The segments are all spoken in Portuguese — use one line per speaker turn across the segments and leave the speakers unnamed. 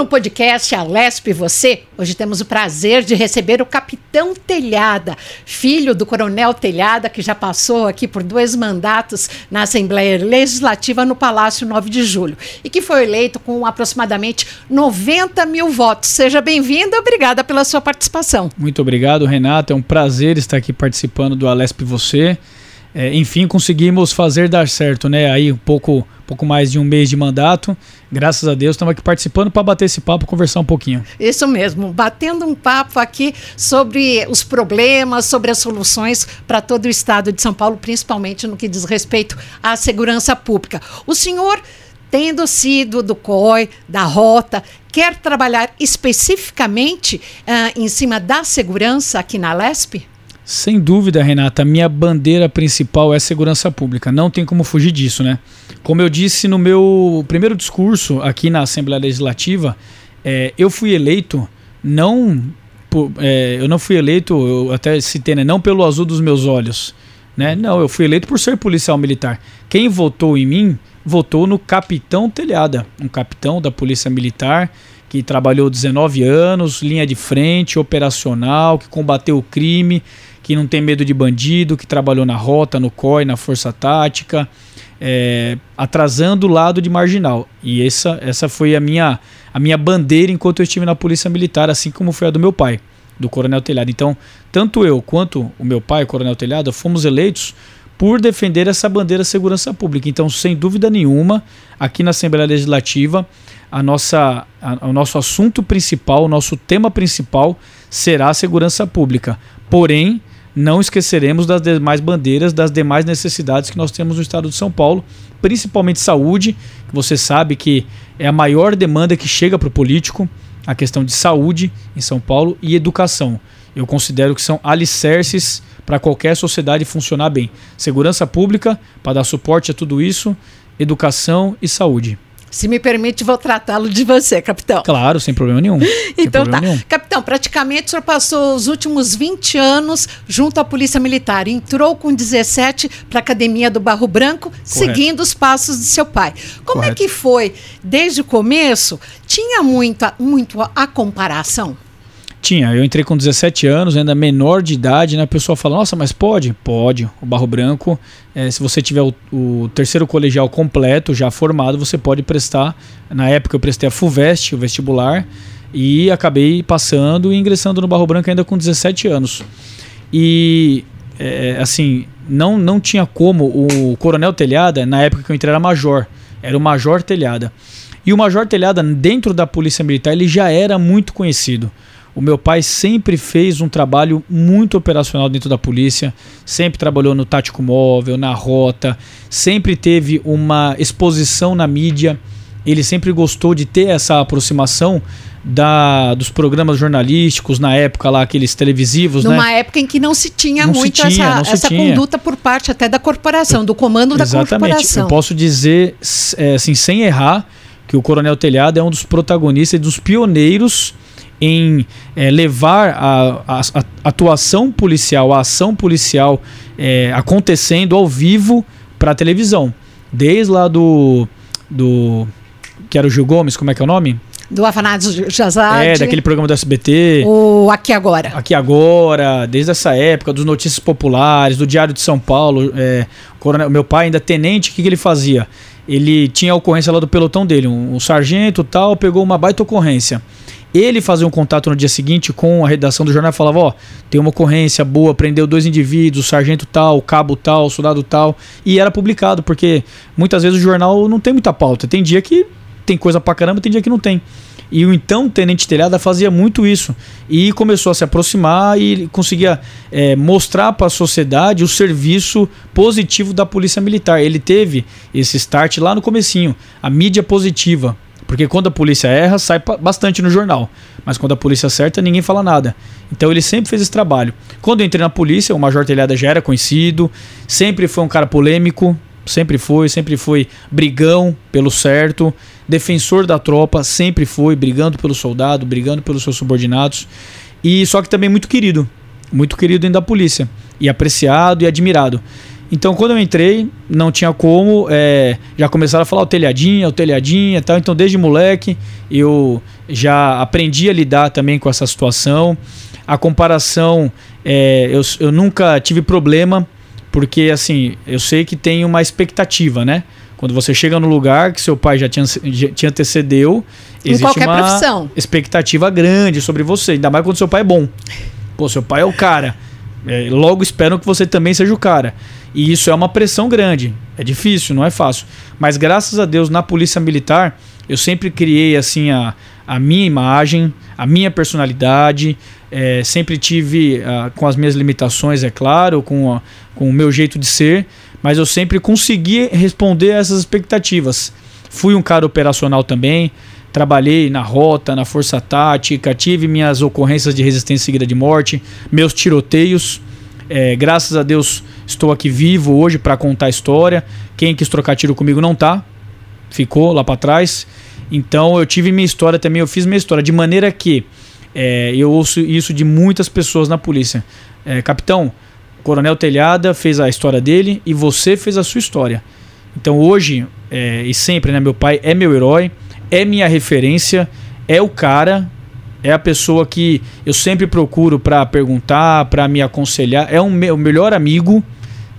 no podcast Alesp Você, hoje temos o prazer de receber o Capitão Telhada, filho do Coronel Telhada, que já passou aqui por dois mandatos na Assembleia Legislativa no Palácio 9 de Julho e que foi eleito com aproximadamente 90 mil votos. Seja bem-vindo, obrigada pela sua participação.
Muito obrigado, Renato. É um prazer estar aqui participando do Alesp Você. É, enfim, conseguimos fazer dar certo, né? Aí um pouco, pouco mais de um mês de mandato. Graças a Deus, estamos aqui participando para bater esse papo, conversar um pouquinho.
Isso mesmo, batendo um papo aqui sobre os problemas, sobre as soluções para todo o estado de São Paulo, principalmente no que diz respeito à segurança pública. O senhor tendo sido do COI, da Rota, quer trabalhar especificamente uh, em cima da segurança aqui na LESP?
Sem dúvida, Renata, minha bandeira principal é segurança pública. Não tem como fugir disso, né? Como eu disse no meu primeiro discurso aqui na Assembleia Legislativa, é, eu fui eleito não por, é, eu não fui eleito, eu até citei, né, não pelo azul dos meus olhos, né? Não, eu fui eleito por ser policial militar. Quem votou em mim, votou no capitão Telhada, um capitão da Polícia Militar que trabalhou 19 anos, linha de frente, operacional, que combateu o crime, que não tem medo de bandido, que trabalhou na rota, no COI, na Força Tática, é, atrasando o lado de marginal. E essa, essa foi a minha, a minha bandeira enquanto eu estive na Polícia Militar, assim como foi a do meu pai, do Coronel Telhado. Então, tanto eu quanto o meu pai, o Coronel Telhado, fomos eleitos por defender essa bandeira segurança pública. Então, sem dúvida nenhuma, aqui na Assembleia Legislativa, a nossa, a, o nosso assunto principal, o nosso tema principal será a segurança pública. Porém, não esqueceremos das demais bandeiras, das demais necessidades que nós temos no estado de São Paulo, principalmente saúde, você sabe que é a maior demanda que chega para o político, a questão de saúde em São Paulo e educação. Eu considero que são alicerces para qualquer sociedade funcionar bem. Segurança pública, para dar suporte a tudo isso, educação e saúde.
Se me permite, vou tratá-lo de você, capitão.
Claro, sem problema nenhum.
então
problema
tá. Nenhum. Capitão, praticamente o senhor passou os últimos 20 anos junto à Polícia Militar. Entrou com 17 para a Academia do Barro Branco, Correto. seguindo os passos de seu pai. Como Correto. é que foi? Desde o começo, tinha muita, muito a comparação?
Tinha, eu entrei com 17 anos, ainda menor de idade, né? A pessoa fala, nossa, mas pode? Pode. O Barro Branco, é, se você tiver o, o, terceiro colegial completo, já formado, você pode prestar. Na época eu prestei a FUVEST, o vestibular, e acabei passando e ingressando no Barro Branco ainda com 17 anos. E, é, assim, não, não tinha como. O Coronel Telhada, na época que eu entrei, era major. Era o Major Telhada. E o Major Telhada, dentro da Polícia Militar, ele já era muito conhecido. O meu pai sempre fez um trabalho muito operacional dentro da polícia, sempre trabalhou no tático móvel, na rota, sempre teve uma exposição na mídia. Ele sempre gostou de ter essa aproximação da, dos programas jornalísticos na época lá, aqueles televisivos,
Numa né? época em que não se tinha não muito se tinha, essa, essa tinha. conduta por parte até da corporação, do comando Exatamente. da corporação.
Eu posso dizer, é, assim, sem errar, que o Coronel Telhado é um dos protagonistas e dos pioneiros em é, levar a, a, a, atuação policial, a ação policial é, acontecendo ao vivo para a televisão. Desde lá do, do. que era o Gil Gomes, como é que é o nome?
Do Afanásio Jazade.
É, daquele programa do SBT.
O Aqui Agora.
Aqui Agora, desde essa época, dos Notícias Populares, do Diário de São Paulo. É, coronel, meu pai, ainda tenente, o que, que ele fazia? Ele tinha a ocorrência lá do pelotão dele, um, um sargento tal, pegou uma baita ocorrência ele fazia um contato no dia seguinte com a redação do jornal e falava: Ó, tem uma ocorrência boa, prendeu dois indivíduos, sargento tal, cabo tal, soldado tal. E era publicado, porque muitas vezes o jornal não tem muita pauta. Tem dia que tem coisa pra caramba, tem dia que não tem. E o então Tenente Telhada fazia muito isso. E começou a se aproximar e conseguia é, mostrar para a sociedade o serviço positivo da Polícia Militar. Ele teve esse start lá no comecinho, a mídia positiva. Porque quando a polícia erra, sai bastante no jornal. Mas quando a polícia acerta, ninguém fala nada. Então ele sempre fez esse trabalho. Quando eu entrei na polícia, o Major Telhada já era conhecido, sempre foi um cara polêmico, sempre foi, sempre foi brigão pelo certo, defensor da tropa, sempre foi, brigando pelo soldado, brigando pelos seus subordinados. E só que também muito querido, muito querido dentro da polícia, e apreciado e admirado. Então, quando eu entrei, não tinha como. É, já começaram a falar o telhadinha, o telhadinha e tal. Então, desde moleque, eu já aprendi a lidar também com essa situação. A comparação, é, eu, eu nunca tive problema, porque assim, eu sei que tem uma expectativa, né? Quando você chega no lugar que seu pai já te, te antecedeu,
em existe uma profissão.
expectativa grande sobre você, ainda mais quando seu pai é bom. Pô, seu pai é o cara. É, logo esperam que você também seja o cara. E isso é uma pressão grande. É difícil, não é fácil. Mas graças a Deus, na Polícia Militar, eu sempre criei assim a, a minha imagem, a minha personalidade. É, sempre tive uh, com as minhas limitações, é claro, com, a, com o meu jeito de ser, mas eu sempre consegui responder a essas expectativas. Fui um cara operacional também, trabalhei na rota, na força tática, tive minhas ocorrências de resistência seguida de morte, meus tiroteios. É, graças a Deus estou aqui vivo hoje para contar a história. Quem quis trocar tiro comigo não tá, ficou lá para trás. Então eu tive minha história também, eu fiz minha história de maneira que é, eu ouço isso de muitas pessoas na polícia. É, capitão, o Coronel Telhada fez a história dele e você fez a sua história. Então hoje é, e sempre, né, meu pai é meu herói, é minha referência, é o cara é a pessoa que eu sempre procuro para perguntar, para me aconselhar. É um meu melhor amigo,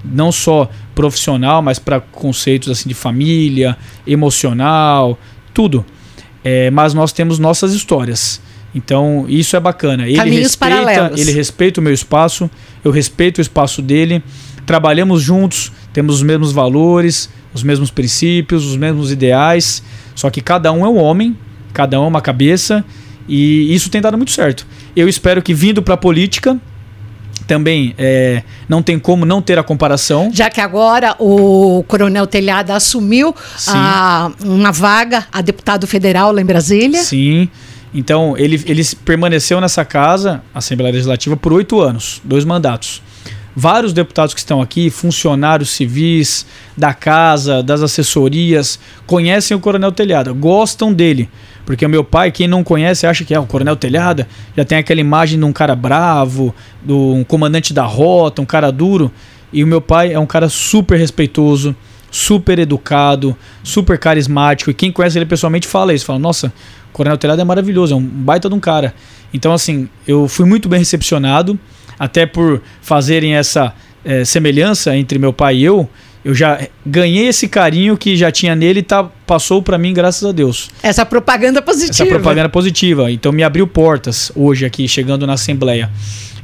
não só profissional, mas para conceitos assim de família, emocional, tudo. É, mas nós temos nossas histórias. Então isso é bacana. Ele
Caminhos
respeita,
paralelos.
ele respeita o meu espaço, eu respeito o espaço dele. Trabalhamos juntos, temos os mesmos valores, os mesmos princípios, os mesmos ideais. Só que cada um é um homem, cada um é uma cabeça e isso tem dado muito certo. Eu espero que vindo para a política também é, não tem como não ter a comparação.
Já que agora o Coronel Telhada assumiu a, uma vaga a deputado federal lá em Brasília.
Sim. Então ele, ele permaneceu nessa casa, Assembleia Legislativa, por oito anos, dois mandatos. Vários deputados que estão aqui, funcionários civis da casa, das assessorias, conhecem o Coronel Telhada, gostam dele. Porque o meu pai, quem não conhece, acha que é o Coronel Telhada, já tem aquela imagem de um cara bravo, de um comandante da rota, um cara duro. E o meu pai é um cara super respeitoso, super educado, super carismático. E quem conhece ele pessoalmente fala isso: fala, nossa, o Coronel Telhada é maravilhoso, é um baita de um cara. Então, assim, eu fui muito bem recepcionado, até por fazerem essa é, semelhança entre meu pai e eu eu já ganhei esse carinho que já tinha nele e tá, passou para mim, graças a Deus.
Essa propaganda positiva.
Essa propaganda positiva. Então me abriu portas hoje aqui, chegando na Assembleia.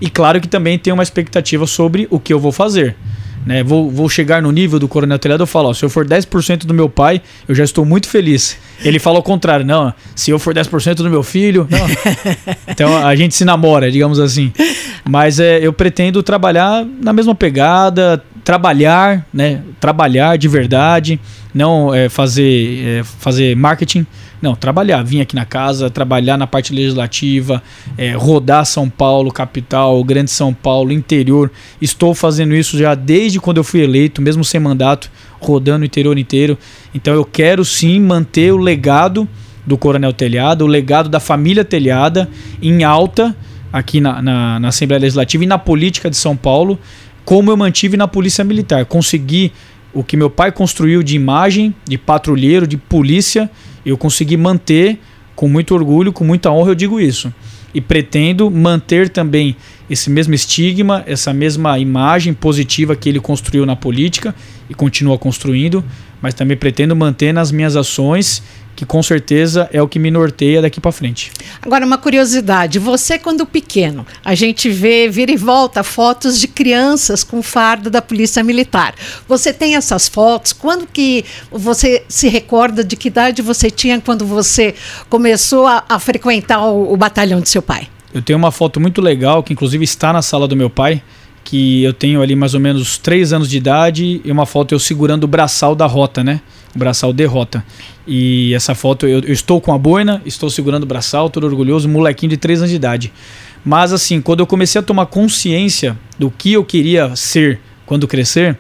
E claro que também tem uma expectativa sobre o que eu vou fazer. Né? Vou, vou chegar no nível do Coronel Telhado e falo, ó, se eu for 10% do meu pai, eu já estou muito feliz. Ele fala o contrário, não, se eu for 10% do meu filho, não. então a gente se namora, digamos assim. Mas é, eu pretendo trabalhar na mesma pegada, trabalhar, né? Trabalhar de verdade, não é, fazer, é, fazer marketing, não, trabalhar, vir aqui na casa, trabalhar na parte legislativa, é, rodar São Paulo, capital, Grande São Paulo, interior. Estou fazendo isso já desde quando eu fui eleito, mesmo sem mandato, rodando o interior inteiro. Então eu quero sim manter o legado do Coronel Telhado, o legado da família Telhada em alta aqui na, na, na Assembleia Legislativa e na política de São Paulo como eu mantive na Polícia Militar. Consegui o que meu pai construiu de imagem, de patrulheiro, de polícia, eu consegui manter com muito orgulho, com muita honra, eu digo isso. E pretendo manter também esse mesmo estigma, essa mesma imagem positiva que ele construiu na política e continua construindo, mas também pretendo manter nas minhas ações que com certeza é o que me norteia daqui para frente.
Agora, uma curiosidade: você, quando pequeno, a gente vê, vira e volta, fotos de crianças com fardo da Polícia Militar. Você tem essas fotos? Quando que você se recorda de que idade você tinha quando você começou a, a frequentar o, o batalhão de seu pai?
Eu tenho uma foto muito legal, que inclusive está na sala do meu pai, que eu tenho ali mais ou menos 3 anos de idade, e uma foto eu segurando o braçal da rota, né? O braçal de rota. E essa foto, eu, eu, estou com a boina, estou segurando o braçal, todo orgulhoso, molequinho de 3 anos de idade. Mas assim, quando eu comecei a tomar consciência do que eu queria ser quando crescer,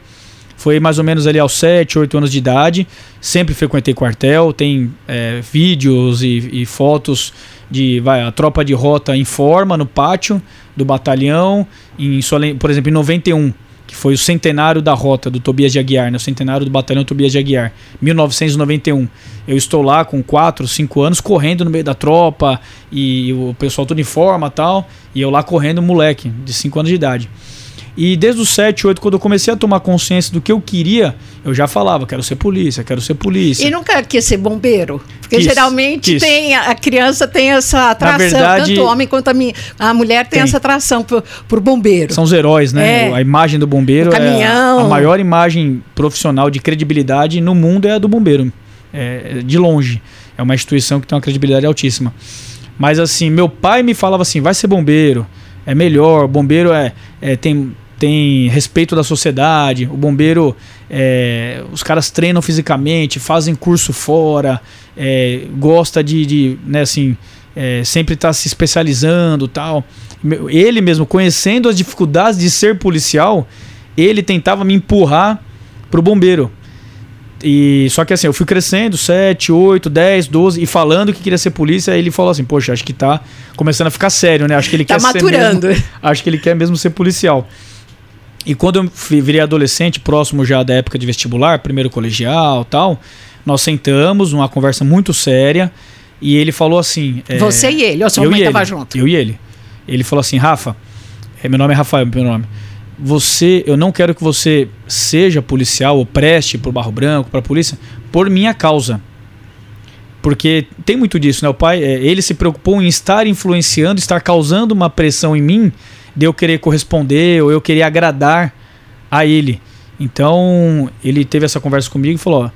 foi mais ou menos ali aos 7, 8 anos de idade. Sempre frequentei quartel, tem é, vídeos e, e, fotos de vai, a tropa de rota em forma no pátio do batalhão, em, por exemplo, em 91 que foi o centenário da rota do Tobias de Aguiar, né? o centenário do batalhão Tobias de Aguiar, 1991. Eu estou lá com 4, 5 anos, correndo no meio da tropa, e o pessoal todo em forma tal, e eu lá correndo, moleque, de 5 anos de idade. E desde os 7, 8, quando eu comecei a tomar consciência do que eu queria, eu já falava, quero ser polícia, quero ser polícia.
E nunca quis ser bombeiro? Porque
Quis,
geralmente
quis.
tem a criança tem essa atração,
verdade-
tanto o homem quanto a, mi- a mulher tem,
Tem.
essa atração por, por bombeiro.
São os heróis, né?
É.
A imagem do bombeiro é
caminhão.
a, a maior imagem profissional de credibilidade no mundo é a do bombeiro. É, de longe. É uma instituição que tem uma credibilidade altíssima. Mas assim, meu pai me falava assim: vai ser bombeiro, é melhor, bombeiro é, é- tem, tem respeito da sociedade, o bombeiro, é, os caras treinam fisicamente, fazem curso fora, é, gosta de, de né, assim, é, sempre está se especializando tal. Ele mesmo, conhecendo as dificuldades de ser policial, ele tentava me empurrar pro bombeiro. E só que assim, eu fui crescendo, 7, 8, 10, 12 e falando que queria ser polícia, ele falou assim: "Poxa, acho que tá começando a ficar sério, né? Acho que ele
Tá
quer
maturando.
mesmo, acho que ele quer mesmo ser policial". E quando eu virei adolescente, próximo já da época de vestibular, primeiro colegial, tal, nós sentamos numa conversa muito séria e ele falou assim: é,
Você e ele, ou sua
eu
mãe estava junto?
Eu e ele. Ele falou assim: Rafa, é, meu nome é Rafael, meu nome. Você, eu não quero que você seja policial ou preste pro Barro Branco, pra polícia, por minha causa. Porque tem muito disso, né? O pai, é, ele se preocupou em estar influenciando, estar causando uma pressão em mim de eu querer corresponder ou eu querer agradar a ele. Então, ele teve essa conversa comigo e falou: ó,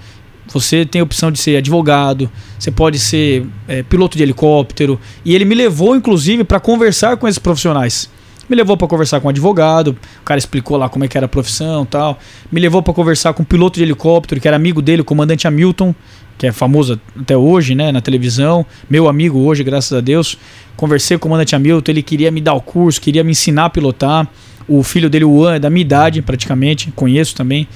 você tem a opção de ser advogado, você pode ser é, piloto de helicóptero. E ele me levou, inclusive, para conversar com esses profissionais. Me levou para conversar com um advogado, o cara explicou lá como é que era a profissão tal. Me levou para conversar com um piloto de helicóptero, que era amigo dele, o comandante Hamilton, que é famoso até hoje, né, na televisão. Meu amigo hoje, graças a Deus. Conversei com o comandante Hamilton, ele queria me dar o curso, queria me ensinar a pilotar. O filho dele, o Juan, é da minha idade praticamente, conheço também.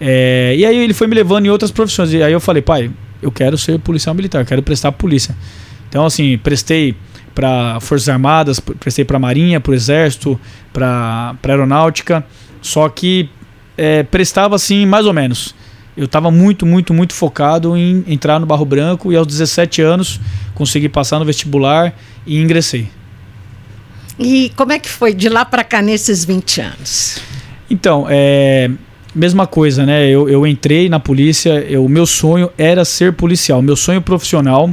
É, e aí ele foi me levando em outras profissões. E aí eu falei, pai, eu quero ser policial militar, quero prestar polícia. Então, assim, prestei para Forças Armadas, pre- prestei para Marinha, para Exército, para Aeronáutica. Só que é, prestava assim, mais ou menos. Eu estava muito, muito, muito focado em entrar no Barro Branco e aos 17 anos consegui passar no vestibular e ingressei.
E como é que foi de lá para cá nesses 20 anos?
Então, é. Mesma coisa, né? Eu, eu entrei na polícia, o meu sonho era ser policial. Meu sonho profissional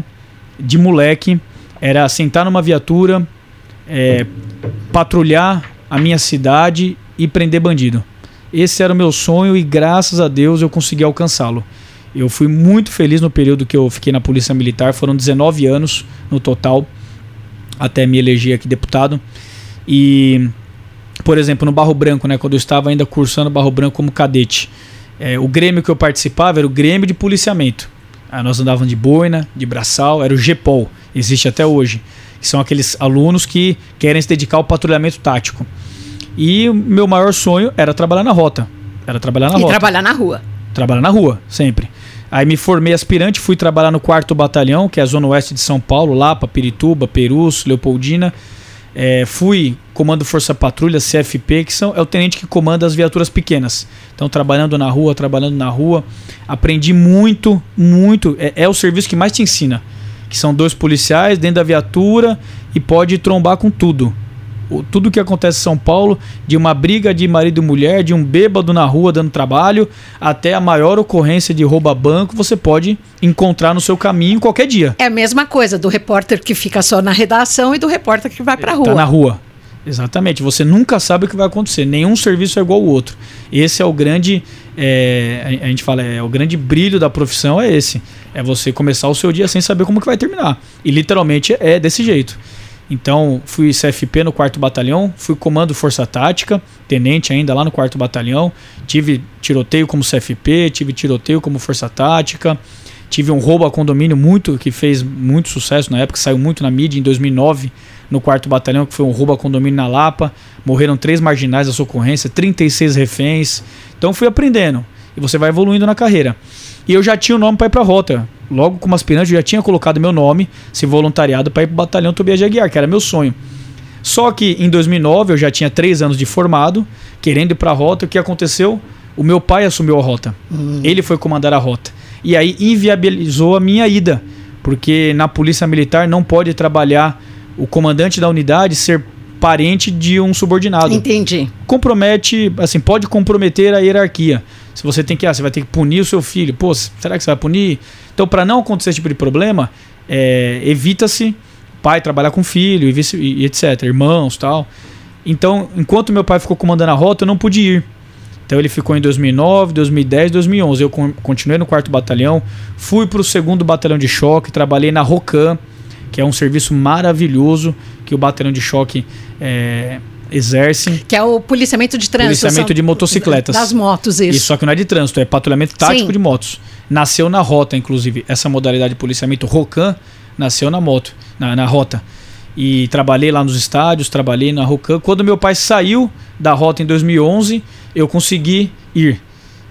de moleque era sentar numa viatura, é, patrulhar a minha cidade e prender bandido. Esse era o meu sonho e graças a Deus eu consegui alcançá-lo. Eu fui muito feliz no período que eu fiquei na Polícia Militar, foram 19 anos no total, até me eleger aqui deputado. E por exemplo, no Barro Branco, né, quando eu estava ainda cursando Barro Branco como cadete, é, o grêmio que eu participava era o grêmio de policiamento. Ah, nós andávamos de boina, de braçal, era o GPOL, existe até hoje. São aqueles alunos que querem se dedicar ao patrulhamento tático. E o meu maior sonho era trabalhar na rota. Era trabalhar na
e
rota.
trabalhar na rua.
Trabalhar na rua, sempre. Aí me formei aspirante, fui trabalhar no 4 Batalhão, que é a zona oeste de São Paulo, Lapa, Pirituba, Perus, Leopoldina. É, fui comando Força Patrulha, CFP, que são, é o tenente que comanda as viaturas pequenas. Então, trabalhando na rua, trabalhando na rua. Aprendi muito, muito. É, é o serviço que mais te ensina. Que são dois policiais dentro da viatura e pode trombar com tudo. O- Tudo que acontece em São Paulo, de uma briga de marido e mulher, de um bêbado na rua dando trabalho, até a maior ocorrência de rouba banco, você pode encontrar no seu caminho qualquer dia.
É a mesma coisa do repórter que fica só na redação e do repórter que vai para rua.
Tá na rua. Exatamente. Você nunca sabe o que vai acontecer. Nenhum serviço é igual ao outro. Esse é o grande. é, a a gente fala, é o grande brilho da profissão é esse. É você começar o seu dia sem saber como que vai terminar. E literalmente é desse jeito. Então, fui CFP no 4 Batalhão, fui comando Força Tática, tenente ainda lá no 4 Batalhão. Tive tiroteio como CFP, tive tiroteio como Força Tática. Tive um roubo a condomínio muito que fez muito sucesso na época, saiu muito na mídia em 2009 no 4 Batalhão, que foi um roubo a condomínio na Lapa. Morreram três marginais da socorrência, 36 reféns. Então fui aprendendo e você vai evoluindo na carreira. E eu já tinha o nome para ir para rota. Logo como aspirante, eu já tinha colocado meu nome, se voluntariado para ir para o Batalhão Tobias de Aguiar, que era meu sonho. Só que em 2009 eu já tinha três anos de formado, querendo ir para a rota. O que aconteceu? O meu pai assumiu a rota. Hum. Ele foi comandar a rota. E aí inviabilizou a minha ida, porque na polícia militar não pode trabalhar o comandante da unidade ser parente de um subordinado.
Entendi.
Compromete, assim, pode comprometer a hierarquia. Se você tem que, ah, você vai ter que punir o seu filho. Pô, será que você vai punir? Então, para não acontecer esse tipo de problema, é, evita-se pai trabalhar com filho e, vice, e etc, irmãos, tal. Então, enquanto meu pai ficou comandando a rota, eu não pude ir. Então ele ficou em 2009, 2010, 2011. Eu continuei no quarto batalhão, fui para o segundo batalhão de choque, trabalhei na Rocan, que é um serviço maravilhoso que o batalhão de choque é, exerce.
Que é o policiamento de trânsito.
Policiamento de motocicletas.
Das motos, isso.
Isso, só que não é de trânsito, é patrulhamento tático Sim. de motos. Nasceu na rota, inclusive. Essa modalidade de policiamento Rocan nasceu na moto, na, na rota. E trabalhei lá nos estádios, trabalhei na Rocan. Quando meu pai saiu da rota em 2011, eu consegui ir.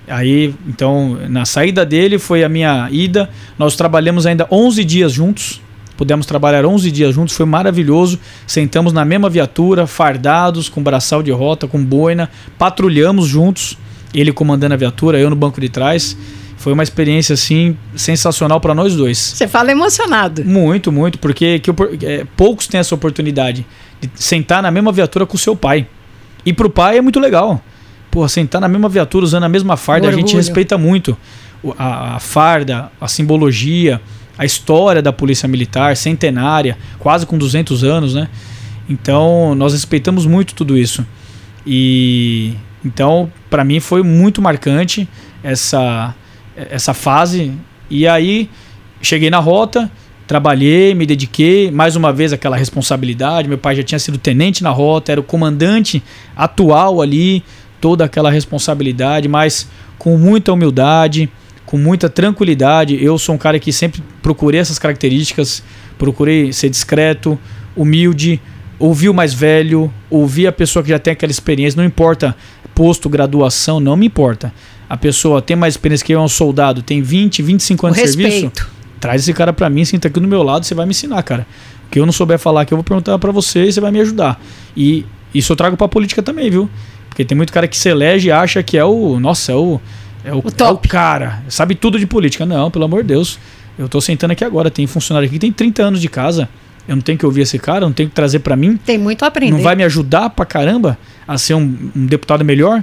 Aí, então, na saída dele foi a minha ida. Nós trabalhamos ainda 11 dias juntos. Pudemos trabalhar 11 dias juntos, foi maravilhoso. Sentamos na mesma viatura, fardados, com braçal de rota, com boina, patrulhamos juntos. Ele comandando a viatura, eu no banco de trás. Foi uma experiência assim sensacional para nós dois.
Você fala emocionado.
Muito, muito, porque que, é, poucos têm essa oportunidade de sentar na mesma viatura com o seu pai. E pro pai é muito legal. Pô, sentar na mesma viatura usando a mesma farda, a gente respeita muito a, a farda, a simbologia, a história da Polícia Militar, centenária, quase com 200 anos, né? Então, nós respeitamos muito tudo isso. E então, para mim foi muito marcante essa essa fase. E aí cheguei na rota, trabalhei, me dediquei, mais uma vez aquela responsabilidade. Meu pai já tinha sido tenente na rota, era o comandante atual ali, toda aquela responsabilidade, mas com muita humildade, com muita tranquilidade. Eu sou um cara que sempre procurei essas características, procurei ser discreto, humilde, ouvir o mais velho, ouvir a pessoa que já tem aquela experiência, não importa posto, graduação, não me importa a pessoa tem mais experiência que eu, é um soldado, tem 20, 25 anos o de respeito. serviço, traz esse cara para mim, senta aqui do meu lado, você vai me ensinar, cara. O que eu não souber falar que eu vou perguntar para você e você vai me ajudar. E isso eu trago pra política também, viu? Porque tem muito cara que se elege e acha que é o. Nossa, é o. É o, o, é o cara. Sabe tudo de política. Não, pelo amor de Deus. Eu tô sentando aqui agora. Tem funcionário aqui que tem 30 anos de casa. Eu não tenho que ouvir esse cara, não tenho que trazer para mim.
Tem muito a aprender.
Não vai me ajudar pra caramba a ser um, um deputado melhor?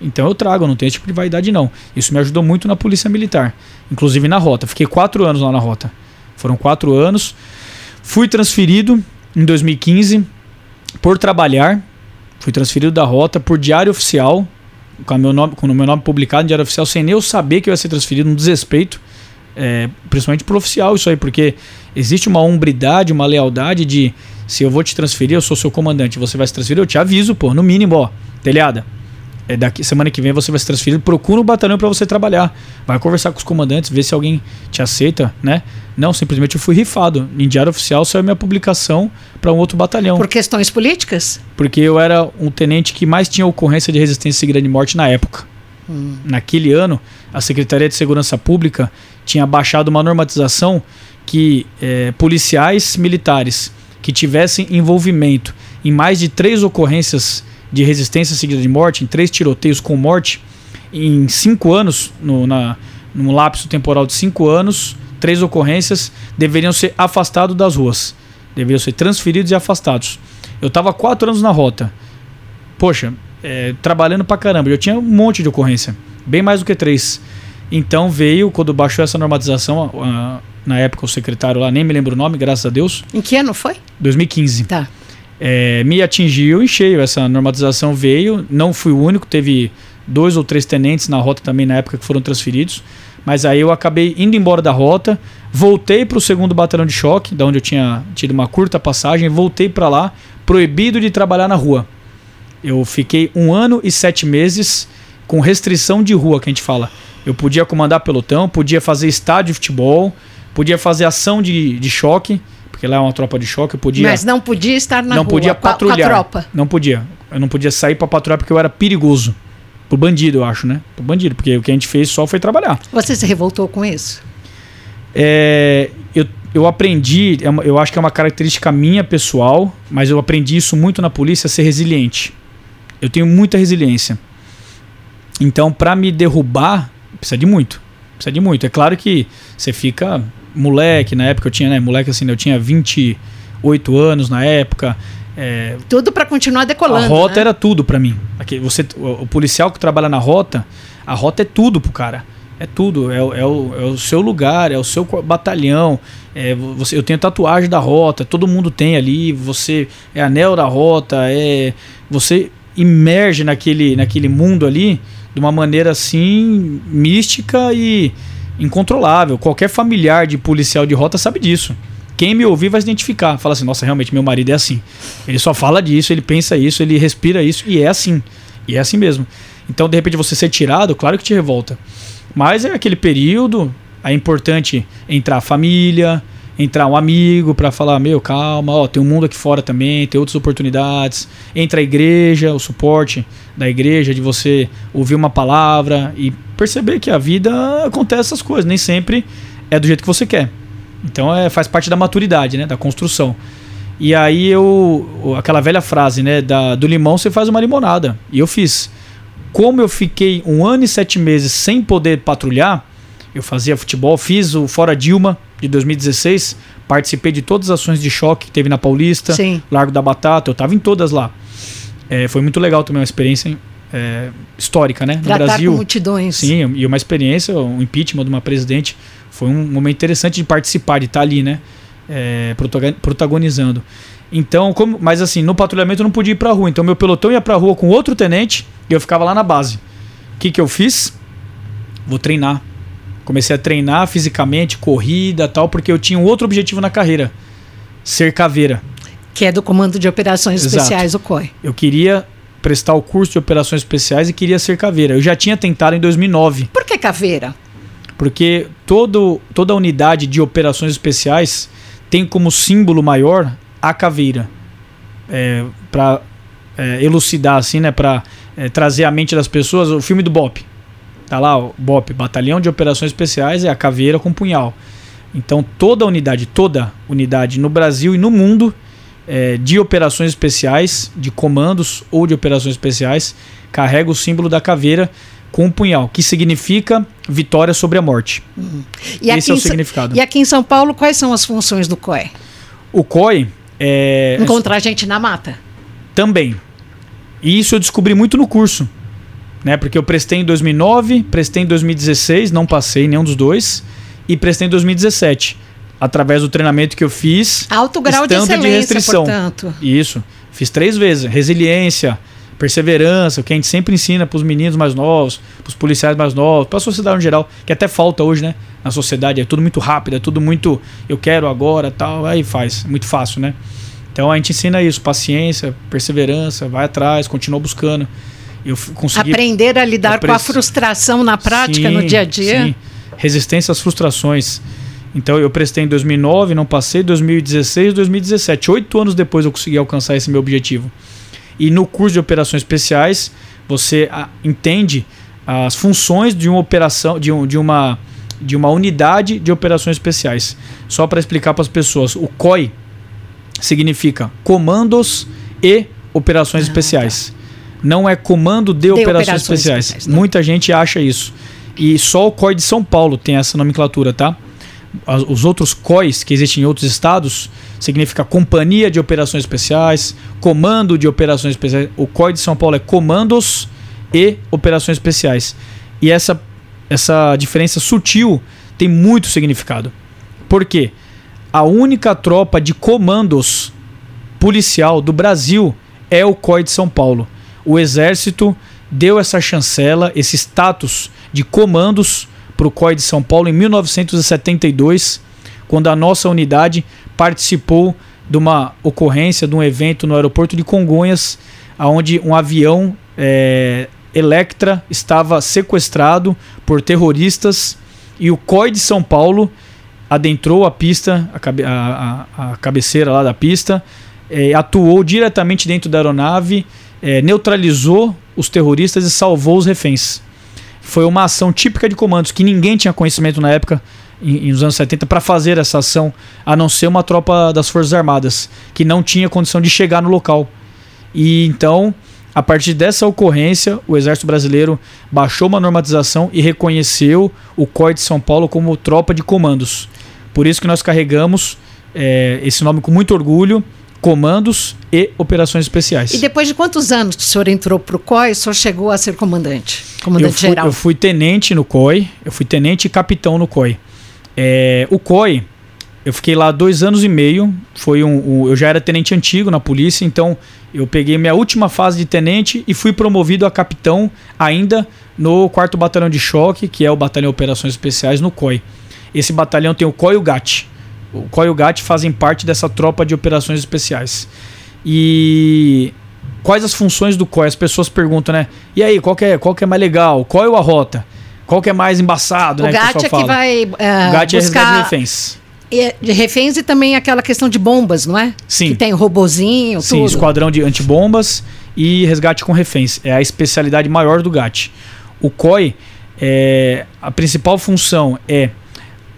Então eu trago, não tenho esse tipo de vaidade não. Isso me ajudou muito na polícia militar, inclusive na rota. Fiquei quatro anos lá na rota. Foram quatro anos. Fui transferido em 2015 por trabalhar. Fui transferido da rota por diário oficial, com, meu nome, com o meu nome publicado em diário oficial, sem nem eu saber que eu ia ser transferido, um desrespeito. É, principalmente pro oficial isso aí, porque existe uma hombridade, uma lealdade de se eu vou te transferir, eu sou seu comandante, você vai se transferir, eu te aviso, pô, no mínimo, ó, telhada é, daqui semana que vem você vai ser transferido, procura um batalhão para você trabalhar. Vai conversar com os comandantes, ver se alguém te aceita, né? Não, simplesmente eu fui rifado. Em diário oficial saiu minha publicação para um outro batalhão.
Por questões políticas?
Porque eu era um tenente que mais tinha ocorrência de resistência seguida de morte na época. Hum. Naquele ano, a Secretaria de Segurança Pública tinha baixado uma normatização que é, policiais militares que tivessem envolvimento em mais de três ocorrências de resistência seguida de morte, em três tiroteios com morte, em cinco anos, no, na, num lapso temporal de cinco anos, três ocorrências deveriam ser afastados das ruas. Deveriam ser transferidos e afastados. Eu estava quatro anos na rota. Poxa, é, trabalhando pra caramba. Eu tinha um monte de ocorrência. Bem mais do que três. Então veio, quando baixou essa normatização, na época o secretário lá, nem me lembro o nome, graças a Deus.
Em que ano foi?
2015.
Tá
é, me atingiu em cheio. Essa normatização veio, não fui o único, teve dois ou três tenentes na rota também na época que foram transferidos. Mas aí eu acabei indo embora da rota, voltei para o segundo batalhão de choque, da onde eu tinha tido uma curta passagem, voltei para lá, proibido de trabalhar na rua. Eu fiquei um ano e sete meses com restrição de rua, que a gente fala. Eu podia comandar pelotão, podia fazer estádio de futebol, podia fazer ação de, de choque, porque lá é uma tropa de choque, eu podia.
Mas não podia estar na
não
rua
podia patrulhar. Com a, tropa. Não podia. Eu não podia sair para patrulhar porque eu era perigoso. Pro bandido, eu acho, né? Pro bandido, porque o que a gente fez só foi trabalhar.
Você se revoltou com isso?
É, eu, eu aprendi, é eu acho que é uma característica minha pessoal, mas eu aprendi isso muito na polícia, ser resiliente. Eu tenho muita resiliência. Então, para me derrubar, precisa de muito. Precisa de muito. É claro que você fica moleque, na época eu tinha, né, moleque assim, eu tinha 28 anos na época. É,
tudo para continuar decolando.
A rota né? era tudo para mim. Aqui, você, o, o, policial que trabalha na rota, a rota é tudo pro cara. É tudo. É, é, o, é o seu lugar, é o seu batalhão. É, você, eu tenho tatuagem da rota, todo mundo tem ali. Você é anel da rota, é você imerge naquele, naquele mundo ali de uma maneira assim mística e incontrolável. Qualquer familiar de policial de rota sabe disso. Quem me ouvir vai se identificar. Fala assim: nossa, realmente meu marido é assim. Ele só fala disso, ele pensa isso, ele respira isso e é assim. E é assim mesmo. Então, de repente, você ser tirado, claro que te revolta. Mas é aquele período, é importante entrar a família, entrar um amigo para falar, meu, calma, ó, tem um mundo aqui fora também, tem outras oportunidades. Entra a igreja, o suporte da igreja, de você ouvir uma palavra e perceber que a vida acontece essas coisas, nem sempre é do jeito que você quer. Então é, faz parte da maturidade, né, da construção. E aí eu, aquela velha frase, né, da, do limão você faz uma limonada. E eu fiz. Como eu fiquei um ano e sete meses sem poder patrulhar, eu fazia futebol, fiz o Fora Dilma, de 2016, participei de todas as ações de choque que teve na Paulista, Sim. Largo da Batata, eu estava em todas lá. É, foi muito legal também, uma experiência é, histórica, né? No
Tratar Brasil. Com multidões.
Sim, e uma experiência, um impeachment de uma presidente. Foi um momento interessante de participar, de estar ali, né? É, protagonizando. Então, como, mas assim, no patrulhamento eu não podia ir pra rua. Então, meu pelotão ia pra rua com outro tenente e eu ficava lá na base. O que, que eu fiz? Vou treinar. Comecei a treinar fisicamente, corrida tal, porque eu tinha um outro objetivo na carreira: ser caveira.
Que é do Comando de Operações Exato. Especiais, o COI.
Eu queria prestar o curso de Operações Especiais e queria ser caveira. Eu já tinha tentado em 2009.
Por que caveira?
Porque todo, toda unidade de operações especiais tem como símbolo maior a caveira. É, para é, elucidar, assim, né? Para é, trazer à mente das pessoas o filme do Bop. Tá lá o BOP, Batalhão de Operações Especiais, é a caveira com punhal. Então toda unidade, toda unidade no Brasil e no mundo é, de operações especiais, de comandos ou de operações especiais, carrega o símbolo da caveira com um punhal, que significa vitória sobre a morte. Uhum. Esse é o significado.
E aqui em São Paulo, quais são as funções do COE?
O COE é.
Encontrar gente na mata.
Também. E isso eu descobri muito no curso né? Porque eu prestei em 2009, prestei em 2016, não passei nenhum dos dois, e prestei em 2017, através do treinamento que eu fiz.
Alto grau de excelência, de restrição. portanto.
Isso. Fiz três vezes. Resiliência, perseverança, o que a gente sempre ensina para os meninos mais novos, para os policiais mais novos, para a sociedade no geral, que até falta hoje, né? Na sociedade é tudo muito rápido, é tudo muito eu quero agora, tal, aí faz, muito fácil, né? Então a gente ensina isso, paciência, perseverança, vai atrás, continua buscando
eu consegui aprender a lidar com a frustração na prática sim, no dia a dia. Sim.
Resistência às frustrações. Então eu prestei em 2009, não passei, 2016, 2017. Oito anos depois eu consegui alcançar esse meu objetivo. E no curso de operações especiais você a, entende as funções de uma operação, de, um, de uma de uma unidade de operações especiais. Só para explicar para as pessoas, o COI significa Comandos e Operações ah, tá. Especiais. Tá não é comando de, de operações, operações, especiais. especiais né? Muita gente acha isso. E só o COI de São Paulo tem essa nomenclatura, tá? Os outros COIs que existem em outros estados significa Companhia de Operações Especiais, Comando de Operações Especiais. O COI de São Paulo é Comandos e Operações Especiais. E essa, essa diferença sutil tem muito significado. Por quê? A única tropa de comandos policial do Brasil é o COI de São Paulo o Exército deu essa chancela, esse status de comandos para o COI de São Paulo em 1972, quando a nossa unidade participou de uma ocorrência, de um evento no aeroporto de Congonhas, onde um avião é, Electra estava sequestrado por terroristas e o COI de São Paulo adentrou a pista, a, cabe, a, a, a cabeceira lá da pista, é, atuou diretamente dentro da aeronave é, neutralizou os terroristas e salvou os reféns. Foi uma ação típica de comandos que ninguém tinha conhecimento na época, em, nos anos 70, para fazer essa ação, a não ser uma tropa das Forças Armadas, que não tinha condição de chegar no local. E então, a partir dessa ocorrência, o Exército Brasileiro baixou uma normatização e reconheceu o COI de São Paulo como tropa de comandos. Por isso que nós carregamos é, esse nome com muito orgulho comandos e operações especiais.
E depois de quantos anos que o senhor entrou para o COI, o senhor chegou a ser comandante? Comandante
eu fui,
geral?
Eu fui tenente no COI, eu fui tenente e capitão no COI. É, o COI, eu fiquei lá dois anos e meio. Foi um, um, eu já era tenente antigo na polícia, então eu peguei minha última fase de tenente e fui promovido a capitão ainda no 4 Batalhão de Choque, que é o Batalhão de Operações Especiais no COI. Esse batalhão tem o COI e o GAT o COI e o GAT fazem parte dessa tropa de operações especiais. E quais as funções do COI? As pessoas perguntam, né? E aí, qual que é, qual que é mais legal? Qual é a rota? Qual que é mais embaçado?
O
né,
GAT
que
é que vai uh,
o GAT
buscar...
é resgate de reféns.
De reféns e também aquela questão de bombas, não é?
Sim.
Que tem robozinho,
Sim,
tudo.
esquadrão de antibombas e resgate com reféns. É a especialidade maior do GAT. O COI, é, a principal função é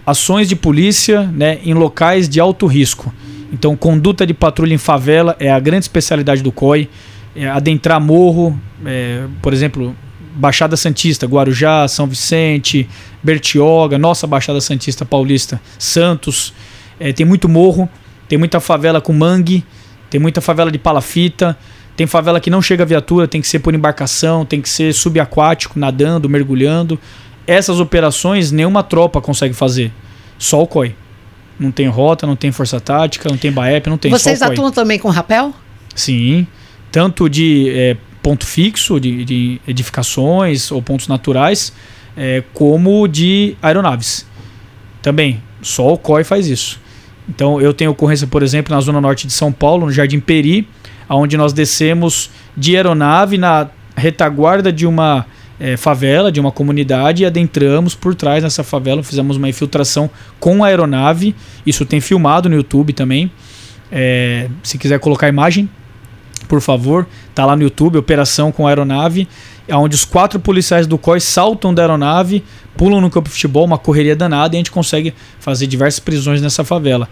ações de polícia né, em locais de alto risco. Então, conduta de patrulha em favela é a grande especialidade do COI. É adentrar morro, é, por exemplo, Baixada Santista, Guarujá, São Vicente, Bertioga, nossa Baixada Santista Paulista, Santos. É, tem muito morro, tem muita favela com mangue, tem muita favela de palafita, tem favela que não chega viatura, tem que ser por embarcação, tem que ser subaquático, nadando, mergulhando. Essas operações nenhuma tropa consegue fazer. Só o COI. Não tem rota, não tem força tática, não tem BAEP, não tem
Vocês atuam também com rapel?
Sim. Tanto de é, ponto fixo, de, de, edificações ou pontos naturais, é, como de aeronaves. Também. Só o COI faz isso. Então eu tenho ocorrência, por exemplo, na zona norte de São Paulo, no Jardim Peri, onde nós descemos de aeronave na retaguarda de uma é, favela, de uma comunidade, e adentramos por trás nessa favela, fizemos uma infiltração com a aeronave. Isso tem filmado no YouTube também. É, se quiser colocar a imagem, por favor, tá lá no YouTube, Operação com Aeronave, onde os quatro policiais do COI saltam da aeronave, pulam no campo de futebol, uma correria danada, e a gente consegue fazer diversas prisões nessa favela.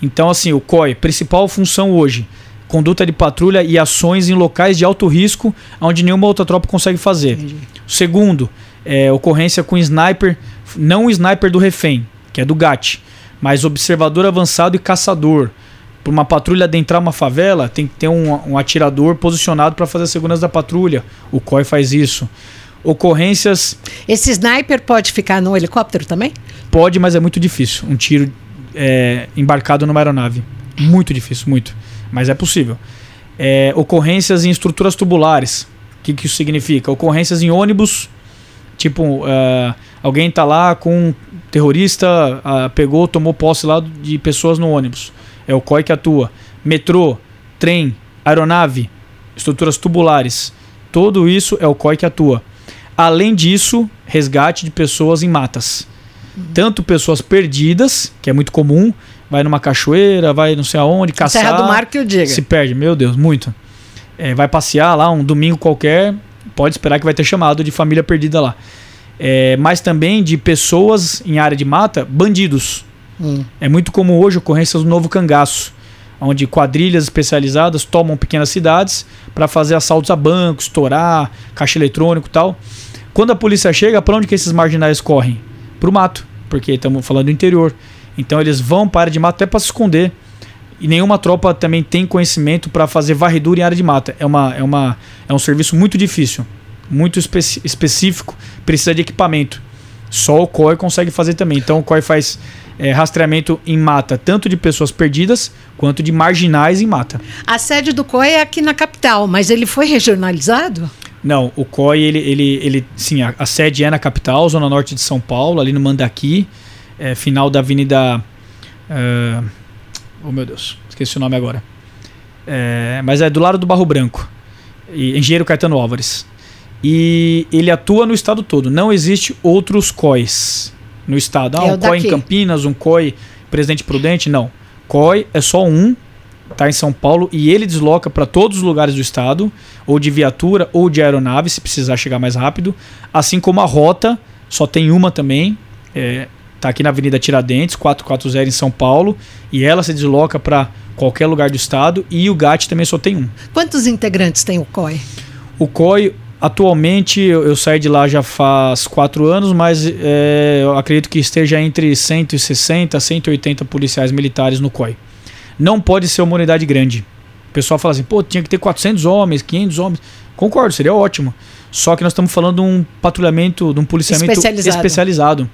Então, assim, o COI, principal função hoje, conduta de patrulha e ações em locais de alto risco, onde nenhuma outra tropa consegue fazer. Entendi. Segundo, é, ocorrência com sniper, não o sniper do refém, que é do GAT, mas observador avançado e caçador. Para uma patrulha adentrar uma favela, tem que ter um, um atirador posicionado para fazer a segurança da patrulha. O COI faz isso. Ocorrências.
Esse sniper pode ficar no helicóptero também?
Pode, mas é muito difícil. Um tiro é, embarcado numa aeronave. Muito difícil, muito mas é possível. É, ocorrências em estruturas tubulares. O que, que isso significa? Ocorrências em ônibus, tipo, uh, alguém está lá com um terrorista, uh, pegou, tomou posse lá de pessoas no ônibus. É o COI que atua. Metrô, trem, aeronave, estruturas tubulares. Tudo isso é o COI que atua. Além disso, resgate de pessoas em matas. Tanto pessoas perdidas, que é muito comum, vai numa cachoeira, vai não sei aonde, caçar.
Serra do Mar que eu diga.
Se perde, meu Deus, muito. É, vai passear lá um domingo qualquer, pode esperar que vai ter chamado de família perdida lá. É, mas também de pessoas em área de mata, bandidos. Hum. É muito comum hoje ocorrências do novo cangaço, onde quadrilhas especializadas tomam pequenas cidades para fazer assaltos a bancos, estourar, caixa eletrônico e tal. Quando a polícia chega, para onde que esses marginais correm? Para o mato, porque estamos falando do interior. Então eles vão para a área de mata até para se esconder. E nenhuma tropa também tem conhecimento para fazer varredura em área de mata. É, uma, é, uma, é um serviço muito difícil, muito espe específico, precisa de equipamento. Só o COI consegue fazer também. Então o COI faz é, rastreamento em mata, tanto de pessoas perdidas quanto de marginais em mata.
A sede do COI é aqui na capital, mas ele foi regionalizado?
Não, o COI, ele, ele, ele sim, a, a sede é na capital, zona norte de São Paulo, ali no Mandaqui é, final da Avenida. Uh, oh meu Deus, esqueci o nome agora. É, mas é do lado do Barro Branco. E, Engenheiro Caetano Álvares. E ele atua no estado todo. Não existe outros COIs no estado. Ah, é um COI em Campinas, um COI Presidente Prudente. Não. COI é só um está em São Paulo e ele desloca para todos os lugares do estado, ou de viatura ou de aeronave, se precisar chegar mais rápido. Assim como a rota, só tem uma também, é, tá aqui na Avenida Tiradentes, 440 em São Paulo, e ela se desloca para qualquer lugar do estado, e o GAT também só tem um.
Quantos integrantes tem o COI?
O COI, atualmente, eu, eu saí de lá já faz quatro anos, mas é, eu acredito que esteja entre 160 a 180 policiais militares no COI. Não pode ser uma unidade grande. O pessoal fala assim, pô, tinha que ter 400 homens, 500 homens. Concordo, seria ótimo. Só que nós estamos falando de um patrulhamento, de um policiamento
Especializado.
especializado.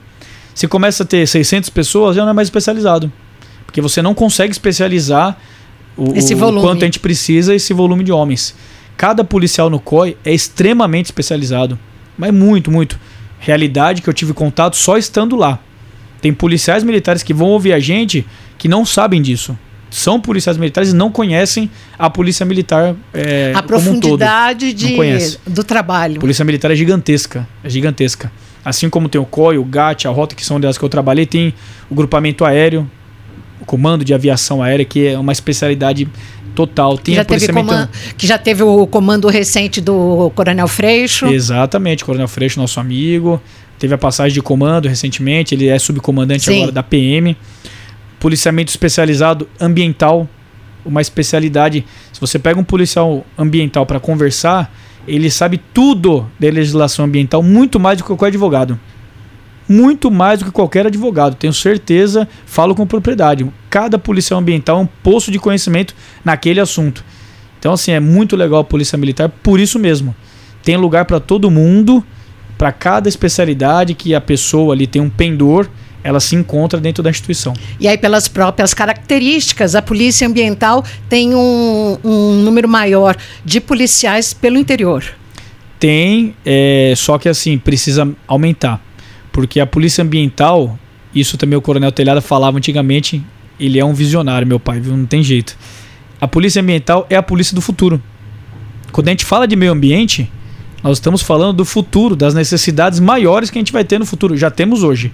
Se começa a ter 600 pessoas, já não é mais especializado. Porque você não consegue especializar o,
Esse
o quanto a gente precisa esse volume de homens. Cada policial no COI é extremamente especializado. Mas muito, muito. Realidade que eu tive contato só estando lá. Tem policiais militares que vão ouvir a gente que não sabem disso. São policiais militares e não conhecem a polícia militar é,
a
como um todo.
profundidade de,
conhece.
do trabalho.
A polícia militar é gigantesca. É gigantesca. Assim como tem o COI, o GAT, a rota, que são delas que eu trabalhei, tem o grupamento aéreo, o comando de aviação aérea, que é uma especialidade total.
Que
Tem
já,
a
teve
polícia
coman-
militar.
que já teve o comando recente do Coronel Freixo.
Exatamente, Coronel Freixo, nosso amigo. Teve a passagem de comando recentemente, ele é subcomandante
Sim.
agora da PM. Policiamento especializado ambiental, uma especialidade. Se você pega um policial ambiental para conversar, ele sabe tudo da legislação ambiental, muito mais do que qualquer advogado. Muito mais do que qualquer advogado, tenho certeza, falo com propriedade. Cada policial ambiental é um poço de conhecimento naquele assunto. Então, assim, é muito legal a Polícia Militar por isso mesmo. Tem lugar para todo mundo, para cada especialidade que a pessoa ali tem um pendor, ela se encontra dentro da instituição.
E aí, pelas próprias características, a Polícia Ambiental tem um, um número maior de policiais pelo interior.
Tem, é, só que assim, precisa aumentar. Porque a polícia ambiental, isso também o Coronel Telhada falava antigamente, ele é um visionário, meu pai, viu? Não tem jeito. A polícia ambiental é a polícia do futuro. Quando a gente fala de meio ambiente, nós estamos falando do futuro, das necessidades maiores que a gente vai ter no futuro. Já temos hoje,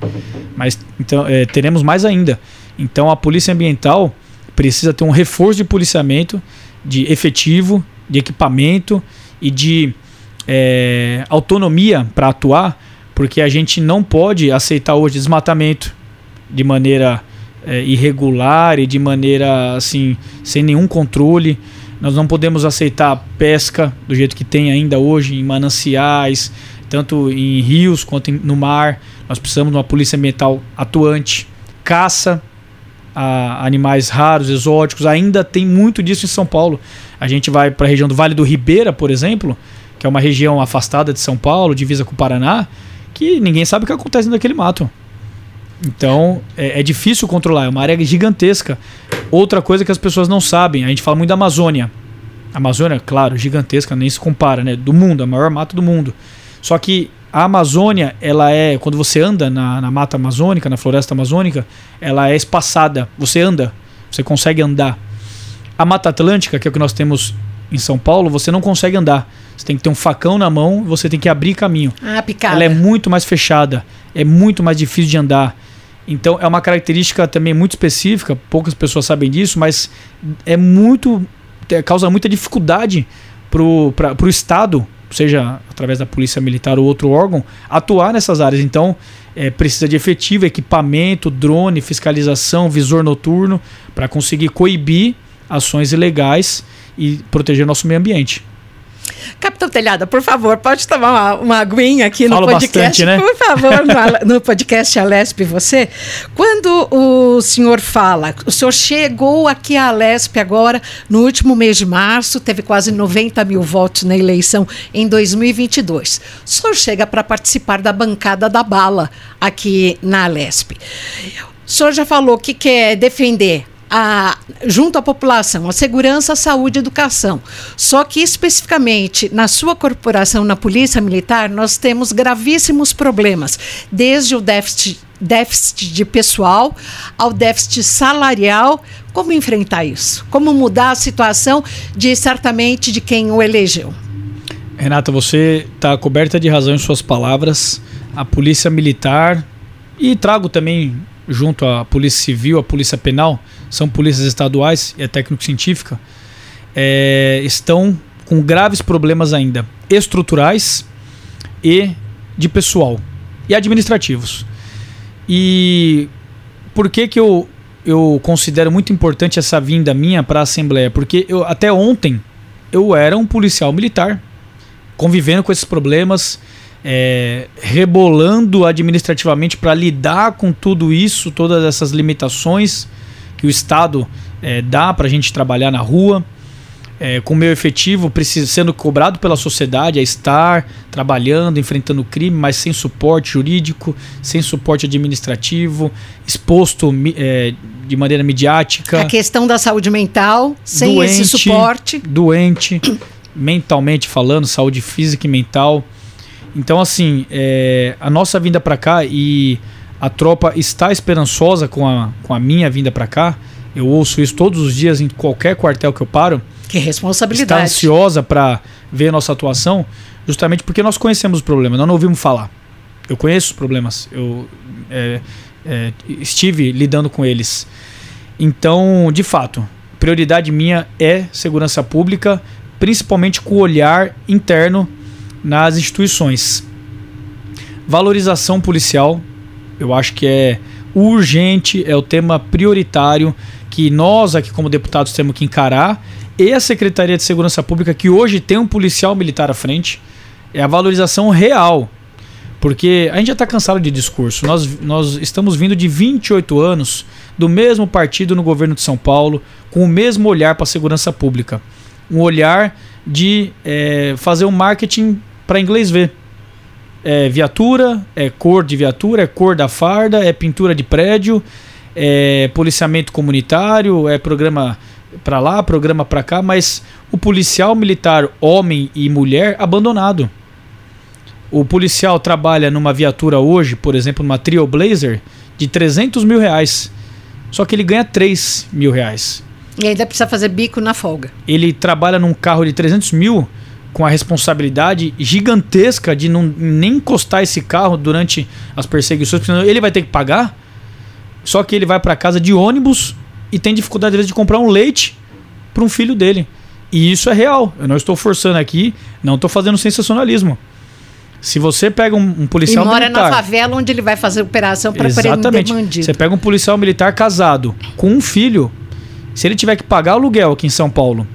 mas então, é, teremos mais ainda. Então a polícia ambiental precisa ter um reforço de policiamento, de efetivo, de equipamento e de é, autonomia para atuar, porque a gente não pode aceitar hoje desmatamento de maneira é, irregular e de maneira assim sem nenhum controle. Nós não podemos aceitar pesca do jeito que tem ainda hoje em mananciais, tanto em rios quanto no mar. Nós precisamos de uma polícia ambiental atuante. Caça a animais raros, exóticos, ainda tem muito disso em São Paulo. A gente vai para a região do Vale do Ribeira, por exemplo, que é uma região afastada de São Paulo, divisa com o Paraná, que ninguém sabe o que acontece naquele mato. Então é, é difícil controlar, é uma área gigantesca. Outra coisa que as pessoas não sabem, a gente fala muito da Amazônia. A Amazônia, claro, gigantesca, nem se compara, né? Do mundo, a maior mata do mundo. Só que a Amazônia, ela é, quando você anda na, na mata amazônica, na floresta amazônica, ela é espaçada. Você anda, você consegue andar. A Mata Atlântica, que é o que nós temos em São Paulo, você não consegue andar. Você tem que ter um facão na mão, você tem que abrir caminho.
Ah, picada.
Ela é muito mais fechada, é muito mais difícil de andar. Então é uma característica também muito específica, poucas pessoas sabem disso, mas é muito. é- causa muita dificuldade pra, pro Estado, seja através da Polícia Militar ou outro órgão, atuar nessas áreas. Então é, precisa de efetivo, equipamento, drone, fiscalização, visor noturno, para conseguir coibir ações ilegais e proteger nosso meio ambiente.
Capitão Telhada, por favor, pode tomar uma, uma aguinha aqui no
Falo
podcast,
bastante, né?
por favor, no, no podcast Alesp você. Quando o senhor fala, o senhor chegou aqui à Alesp agora no último mês de março, teve quase 90 mil votos na eleição em 2022. O senhor chega para participar da bancada da bala aqui na Alesp. O senhor já falou que quer defender a- junto à população, a segurança, a saúde e educação. Só que especificamente na sua corporação, na Polícia Militar, nós temos gravíssimos problemas, desde o déficit, déficit de pessoal ao déficit salarial. Como enfrentar isso? Como mudar a situação de certamente de quem o elegeu?
Renata, você está coberta de razão em suas palavras. A polícia militar, e trago também junto à Polícia Civil, à Polícia Penal, são polícias estaduais e a técnico-científica, é, estão com graves problemas ainda estruturais e de pessoal e administrativos. E por que, que eu, eu considero muito importante essa vinda minha para a Assembleia? Porque eu, até ontem eu era um policial militar, convivendo com esses problemas, é, rebolando administrativamente para lidar com tudo isso, todas essas limitações que o Estado é, dá para a gente trabalhar na rua é, com meu efetivo sendo cobrado pela sociedade a estar trabalhando, enfrentando crime, mas sem suporte jurídico, sem suporte administrativo, exposto é, de maneira midiática.
A questão da saúde mental, sem
doente,
esse suporte.
Doente, mentalmente falando, saúde física e mental. Então, assim, é, a nossa vinda para cá e a tropa está esperançosa com a, com a minha vinda para cá. Eu ouço isso todos os dias em qualquer quartel que eu paro
que responsabilidade.
Está ansiosa para ver a nossa atuação, justamente porque nós conhecemos os problemas, nós não ouvimos falar. Eu conheço os problemas, eu é, é, estive lidando com eles. Então, de fato, prioridade minha é segurança pública, principalmente com o olhar interno nas instituições. Valorização policial, eu acho que é urgente, é o tema prioritário que nós aqui como deputados temos que encarar e a Secretaria de Segurança Pública, que hoje tem um policial militar à frente, é a valorização real. Porque a gente já está cansado de discurso. Nós, nós estamos vindo de 28 anos do mesmo partido no governo de São Paulo, com o mesmo olhar para a segurança pública. Um olhar de é, fazer um marketing para inglês ver. É viatura, é cor de viatura, é cor da farda, é pintura de prédio, é policiamento comunitário, é programa para lá, programa para cá, mas o policial militar, homem e mulher, abandonado. O policial trabalha numa viatura hoje, por exemplo, numa Trailblazer, de 300 mil reais. Só que ele ganha 3 mil reais.
E ainda precisa fazer bico na folga.
Ele trabalha num carro de 300 mil com a responsabilidade gigantesca de não nem encostar esse carro durante as perseguições, porque ele vai ter que pagar. Só que ele vai para casa de ônibus e tem dificuldade às vezes de comprar um leite para um filho dele. E isso é real. Eu não estou forçando aqui, não estou fazendo sensacionalismo. Se você pega um, um policial
e mora
militar,
na favela onde ele vai fazer operação para prender bandido.
Você pega um policial militar casado com um filho, se ele tiver que pagar aluguel aqui em São Paulo,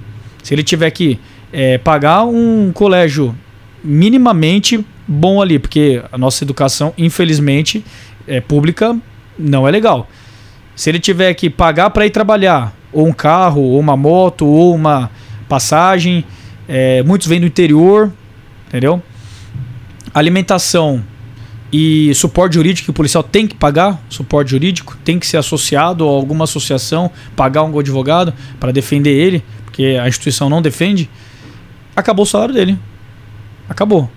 se ele tiver que é, pagar um colégio minimamente bom ali, porque a nossa educação, infelizmente, é pública, não é legal. Se ele tiver que pagar para ir trabalhar, ou um carro, ou uma moto, ou uma passagem, é, muitos vêm do interior, entendeu? Alimentação e suporte jurídico que o policial tem que pagar, suporte jurídico, tem que ser associado a alguma associação, pagar um advogado para defender ele, porque a instituição não defende. Acabou o salário dele. Acabou.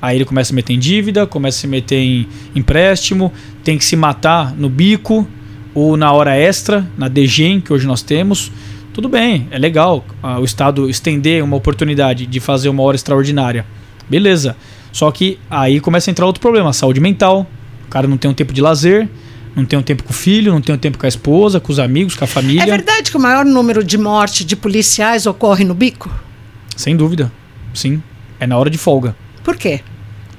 Aí ele começa a meter em dívida, começa a se meter em empréstimo, tem que se matar no bico, ou na hora extra, na DGEM, que hoje nós temos, tudo bem, é legal ah, o Estado estender uma oportunidade de fazer uma hora extraordinária. Beleza. Só que aí começa a entrar outro problema, saúde mental. O cara não tem um tempo de lazer, não tem um tempo com o filho, não tem um tempo com a esposa, com os amigos, com a família. É
verdade que o maior número de mortes de policiais ocorre no bico?
Sem dúvida. Sim. É na hora de folga.
Por quê?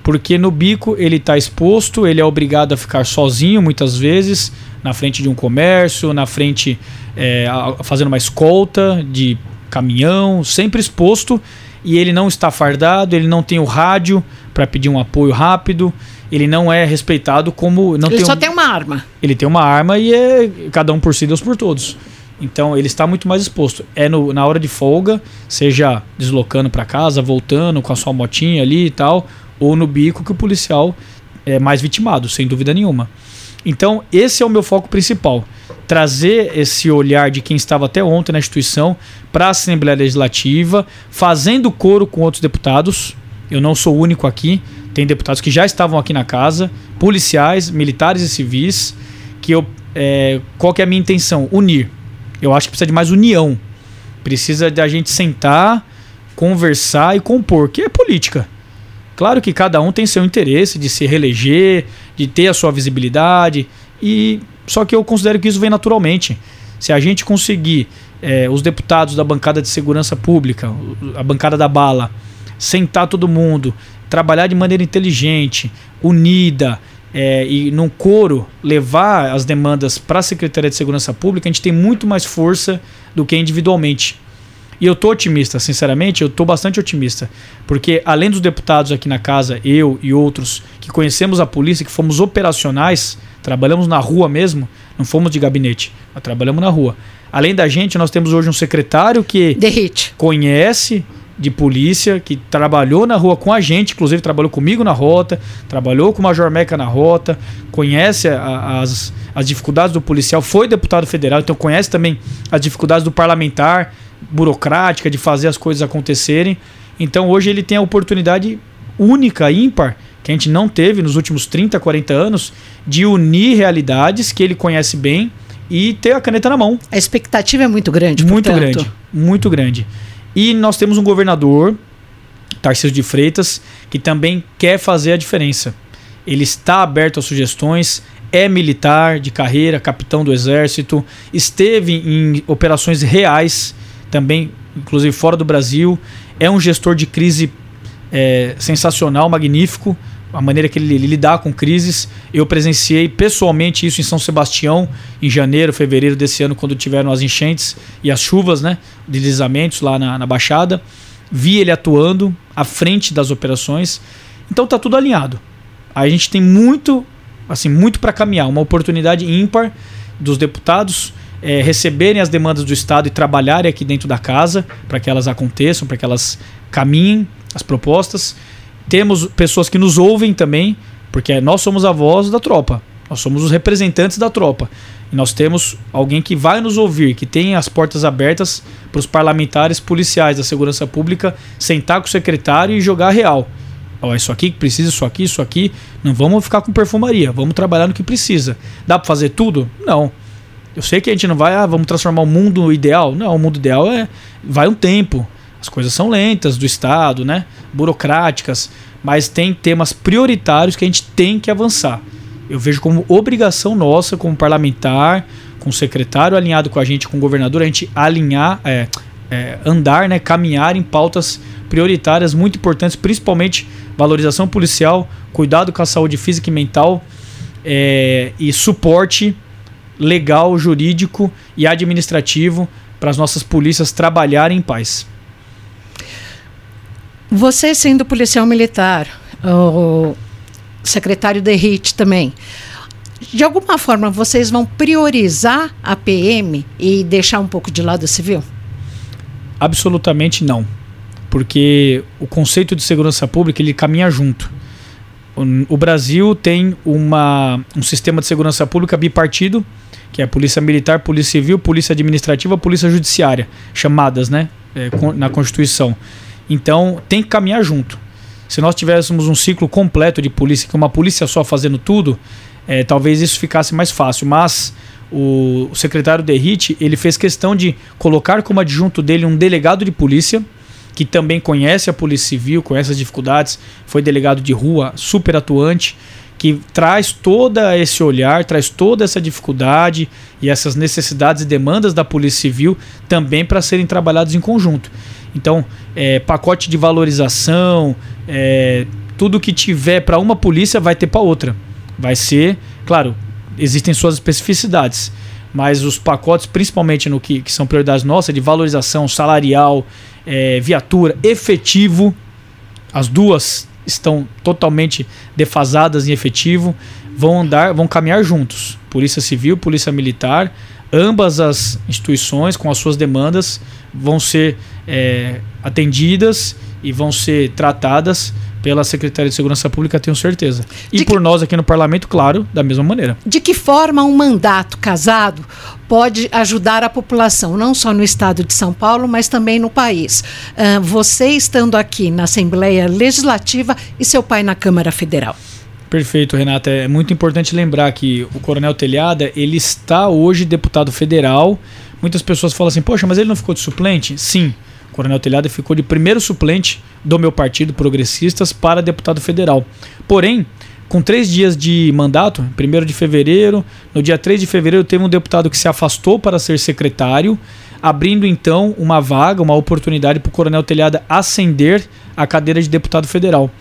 Porque no bico ele está exposto, ele é obrigado a ficar sozinho muitas vezes, na frente de um comércio, na frente é, fazendo uma escolta de caminhão, sempre exposto e ele não está fardado, ele não tem o rádio para pedir um apoio rápido, ele não é respeitado como não
ele
tem
só
um,
tem uma arma.
Ele tem uma arma e é cada um por si, Deus por todos. Então ele está muito mais exposto. É no, na hora de folga, seja deslocando para casa, voltando com a sua motinha ali e tal, ou no bico que o policial é mais vitimado, sem dúvida nenhuma. Então, esse é o meu foco principal. Trazer esse olhar de quem estava até ontem na instituição para a Assembleia Legislativa, fazendo coro com outros deputados. Eu não sou o único aqui, tem deputados que já estavam aqui na casa, policiais, militares e civis, que eu. É, qual que é a minha intenção? Unir. Eu acho que precisa de mais união. Precisa de a gente sentar, conversar e compor, que é política. Claro que cada um tem seu interesse de se reeleger, de ter a sua visibilidade. e só que eu considero que isso vem naturalmente. Se a gente conseguir, é, os deputados da bancada de segurança pública, a bancada da bala, sentar todo mundo, trabalhar de maneira inteligente, unida, é, e num coro levar as demandas para a Secretaria de Segurança Pública, a gente tem muito mais força do que individualmente. E eu tô otimista, sinceramente, eu tô bastante otimista. Porque além dos deputados aqui na casa, eu e outros que conhecemos a polícia, que fomos operacionais, trabalhamos na rua mesmo, não fomos de gabinete, mas trabalhamos na rua. Além da gente, nós temos hoje um secretário que conhece de polícia que trabalhou na rua com a gente, inclusive trabalhou comigo na rota, trabalhou com o Major Meca na rota, conhece a, as, as dificuldades do policial, foi deputado federal, então conhece também as dificuldades do parlamentar, burocrática, de fazer as coisas acontecerem. Então hoje ele tem a oportunidade única, ímpar, que a gente não teve nos últimos 30, 40 anos, de unir realidades que ele conhece bem e ter a caneta na mão.
A expectativa é muito grande,
Muito portanto. grande, muito grande. E nós temos um governador, Tarcísio de Freitas, que também quer fazer a diferença. Ele está aberto a sugestões, é militar de carreira, capitão do exército, esteve em operações reais, também, inclusive fora do Brasil, é um gestor de crise é, sensacional, magnífico, a maneira que ele, ele lidar com crises. Eu presenciei pessoalmente isso em São Sebastião, em janeiro, fevereiro desse ano, quando tiveram as enchentes e as chuvas, né? Deslizamentos lá na, na Baixada. Vi ele atuando à frente das operações. Então tá tudo alinhado. A gente tem muito, assim, muito para caminhar. Uma oportunidade ímpar dos deputados é, receberem as demandas do Estado e trabalharem aqui dentro da casa para que elas aconteçam, para que elas caminhem as propostas. Temos pessoas que nos ouvem também, porque nós somos a voz da tropa. Nós somos os representantes da tropa. E nós temos alguém que vai nos ouvir, que tem as portas abertas para os parlamentares policiais da segurança pública sentar com o secretário e jogar real. Ó, isso aqui que precisa, isso aqui, isso aqui. Não vamos ficar com perfumaria, vamos trabalhar no que precisa. Dá para fazer tudo? Não. Eu sei que a gente não vai, ah, vamos transformar o mundo ideal. Não, o mundo ideal é vai um tempo. As coisas são lentas do Estado, né? burocráticas, mas tem temas prioritários que a gente tem que avançar. Eu vejo como obrigação nossa, como parlamentar, com o secretário alinhado com a gente, com o governador, a gente alinhar, é, é, andar, né, caminhar em pautas prioritárias muito importantes, principalmente valorização policial, cuidado com a saúde física e mental é, e suporte legal, jurídico e administrativo para as nossas polícias trabalharem em paz.
Você sendo policial militar, o secretário de HIT também, de alguma forma vocês vão priorizar a PM e deixar um pouco de lado a civil?
Absolutamente não. Porque o conceito de segurança pública ele caminha junto. O, Brasil tem uma, um sistema de segurança pública bipartido, que é Polícia Militar, Polícia Civil, Polícia Administrativa, Polícia Judiciária, chamadas né, é, na Constituição. Então tem que caminhar junto. Se nós tivéssemos um ciclo completo de polícia, que uma polícia só fazendo tudo, é, talvez isso ficasse mais fácil. Mas o, o secretário Derrite, ele fez questão de colocar como adjunto dele um delegado de polícia, que também conhece a Polícia Civil, conhece as dificuldades, foi delegado de rua, super atuante, que traz todo esse olhar, traz toda essa dificuldade e essas necessidades e demandas da Polícia Civil também para serem trabalhados em conjunto. Então, é, pacote de valorização, é, tudo que tiver para uma polícia vai ter para outra. Vai ser, claro, existem suas especificidades, mas os pacotes, principalmente no que, que são prioridades nossas, de valorização salarial, é, viatura, efetivo, as duas estão totalmente defasadas em efetivo, vão andar, vão caminhar juntos. Polícia Civil, Polícia Militar, ambas as instituições com as suas demandas vão ser é, atendidas e vão ser tratadas pela Secretaria de Segurança Pública, tenho certeza. E de por que... nós aqui no Parlamento, claro, da mesma maneira.
De que forma um mandato casado pode ajudar a população, não só no estado de São Paulo, mas também no país? Uh, você estando aqui na Assembleia Legislativa e seu pai na Câmara Federal.
Perfeito, Renata. É muito importante lembrar que o Coronel Telhada, ele está hoje deputado federal. Muitas pessoas falam assim, poxa, mas ele não ficou de suplente? Sim, o Coronel Telhada ficou de primeiro suplente do meu partido, Progressistas, para deputado federal. Porém, com três dias de mandato, 1 de fevereiro, no dia 3 de fevereiro teve um deputado que se afastou para ser secretário, abrindo então uma vaga, uma oportunidade para o Coronel Telhada ascender a cadeira de deputado federal.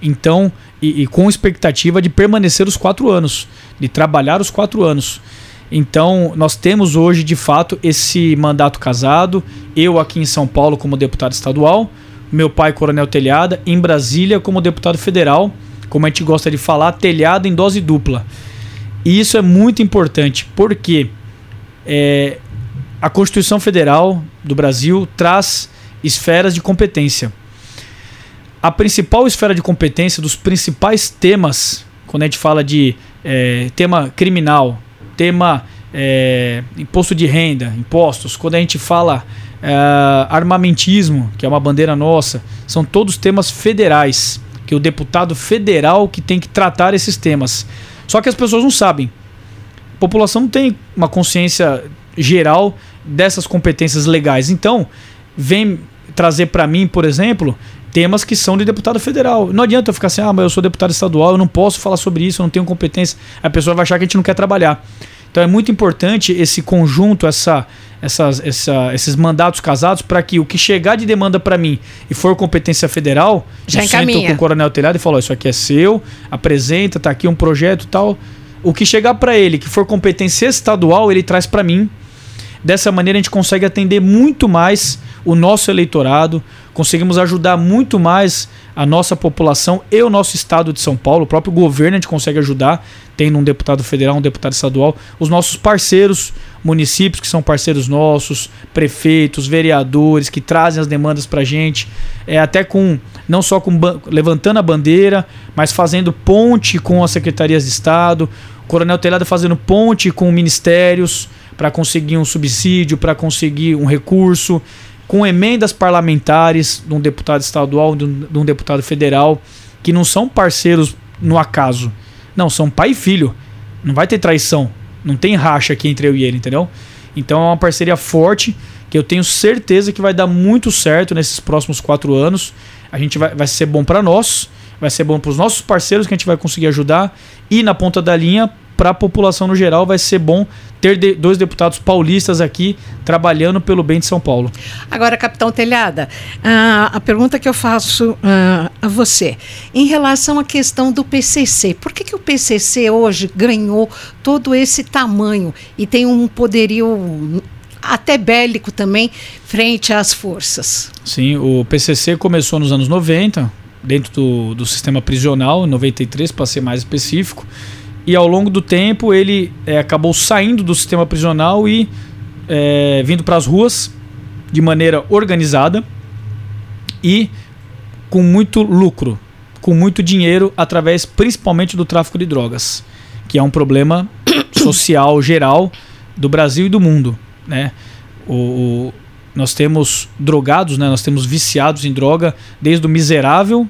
Então, e, e, com expectativa de permanecer os quatro anos, de trabalhar os quatro anos. Então, nós temos hoje, de fato, esse mandato casado. Eu aqui em São Paulo como deputado estadual, meu pai, Coronel Telhada, em Brasília como deputado federal, como a gente gosta de falar, telhado em dose dupla. E isso é muito importante, porque é, a Constituição Federal do Brasil traz esferas de competência. A principal esfera de competência dos principais temas, quando a gente fala de é, tema criminal, tema é, imposto de renda, impostos, quando a gente fala é, armamentismo, que é uma bandeira nossa, são todos temas federais, que o deputado federal que tem que tratar esses temas. Só que as pessoas não sabem. A população não tem uma consciência geral dessas competências legais. Então, vem trazer para mim, por exemplo, temas que são de deputado federal. Não adianta eu ficar assim, ah, mas eu sou deputado estadual, eu não posso falar sobre isso, eu não tenho competência. A pessoa vai achar que a gente não quer trabalhar. Então é muito importante esse conjunto, essa, essas, essa, esses mandatos casados para que o que chegar de demanda para mim e for competência federal,
já eu encaminha.
com o coronel telhado e falo, isso aqui é seu, apresenta, tá aqui um projeto tal. O que chegar para ele, que for competência estadual, ele traz para mim. Dessa maneira a gente consegue atender muito mais o nosso eleitorado, conseguimos ajudar muito mais a nossa população e o nosso estado de São Paulo, o próprio governo a gente consegue ajudar, tendo um deputado federal, um deputado estadual, os nossos parceiros, municípios que são parceiros nossos, prefeitos, vereadores que trazem as demandas para a gente, é até com não só com levantando a bandeira, mas fazendo ponte com as secretarias de Estado, o Coronel Telhada fazendo ponte com ministérios para conseguir um subsídio, para conseguir um recurso com emendas parlamentares de um deputado estadual, de um, de um deputado federal, que não são parceiros no acaso. Não, são pai e filho. Não vai ter traição. Não tem racha aqui entre eu e ele, entendeu? Então é uma parceria forte que eu tenho certeza que vai dar muito certo nesses próximos quatro anos. A gente vai, vai ser bom para nós, vai ser bom para os nossos parceiros que a gente vai conseguir ajudar e na ponta da linha para a população no geral vai ser bom ter de, dois deputados paulistas aqui trabalhando pelo bem de São Paulo.
Agora, capitão Telhada, uh, a pergunta que eu faço uh, a você, em relação à questão do PCC, por que, que o PCC hoje ganhou todo esse tamanho e tem um poderio até bélico também frente às forças?
Sim, o PCC começou nos anos 90, dentro do, do sistema prisional, 93 para ser mais específico, e ao longo do tempo ele é, acabou saindo do sistema prisional e é, vindo para as ruas de maneira organizada e com muito lucro, com muito dinheiro através principalmente do tráfico de drogas, que é um problema social geral do Brasil e do mundo, né? O, o, nós temos drogados, né? Nós temos viciados em droga, desde o miserável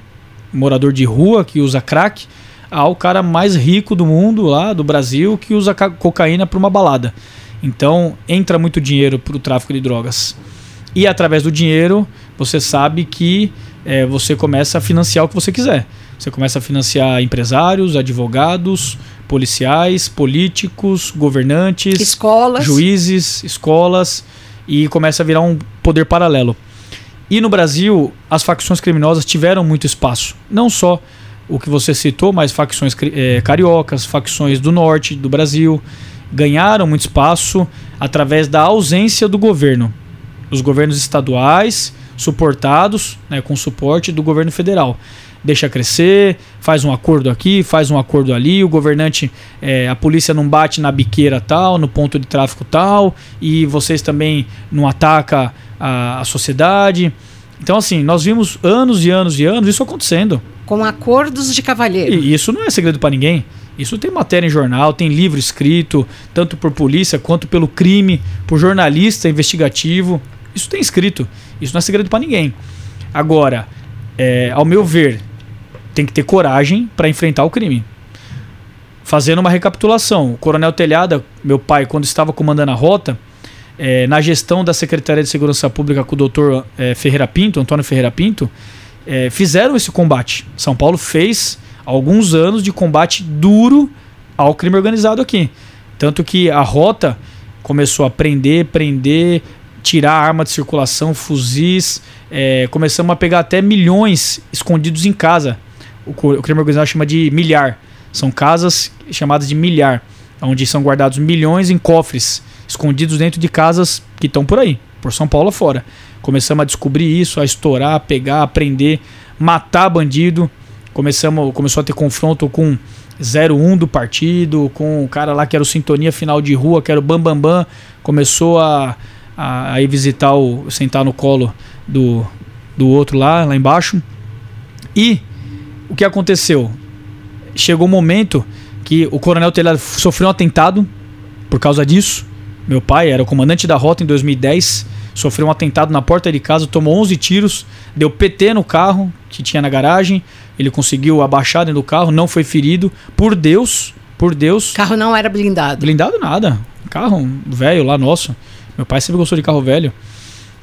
morador de rua que usa crack ao cara mais rico do mundo lá do Brasil que usa cocaína para uma balada. Então entra muito dinheiro para o tráfico de drogas. E através do dinheiro você sabe que é, você começa a financiar o que você quiser. Você começa a financiar empresários, advogados, policiais, políticos, governantes,
escolas,
juízes, escolas e começa a virar um poder paralelo. E no Brasil, as facções criminosas tiveram muito espaço, não só o que você citou, mas facções é, cariocas, facções do norte do Brasil, ganharam muito espaço através da ausência do governo. Os governos estaduais, suportados né, com suporte do governo federal. Deixa crescer, faz um acordo aqui, faz um acordo ali, o governante, é, a polícia não bate na biqueira tal, no ponto de tráfico tal, e vocês também não atacam a, a sociedade. Então, assim, nós vimos anos e anos e anos isso acontecendo
com acordos de cavalheiro.
E isso não é segredo para ninguém. Isso tem matéria em jornal, tem livro escrito, tanto por polícia quanto pelo crime, por jornalista investigativo. Isso tem escrito. Isso não é segredo para ninguém. Agora, é, ao meu ver, tem que ter coragem para enfrentar o crime. Fazendo uma recapitulação, o Coronel Telhada, meu pai, quando estava comandando a rota, é, na gestão da Secretaria de Segurança Pública com o doutor é, Ferreira Pinto, Antônio Ferreira Pinto, é, fizeram esse combate. São Paulo fez alguns anos de combate duro ao crime organizado aqui. Tanto que a rota começou a prender, prender, tirar arma de circulação, fuzis. É, começamos a pegar até milhões escondidos em casa. O, o crime organizado chama de milhar. São casas chamadas de milhar, onde são guardados milhões em cofres, escondidos dentro de casas que estão por aí, por São Paulo fora. Começamos a descobrir isso, a estourar, a pegar, a prender, matar bandido. Começamos, começou a ter confronto com 01 do partido, com o cara lá que era o Sintonia Final de Rua, que era o Bambambam. Bam, Bam. Começou a, a, a ir visitar o. sentar no colo do, do outro lá, lá embaixo. E o que aconteceu? Chegou um momento que o Coronel Telhado sofreu um atentado por causa disso. Meu pai era o comandante da rota em 2010, sofreu um atentado na porta de casa, tomou 11 tiros, deu PT no carro que tinha na garagem. Ele conseguiu abaixar dentro do carro, não foi ferido. Por Deus, por Deus.
O carro não era blindado.
Blindado nada. Carro velho lá nosso. Meu pai sempre gostou de carro velho.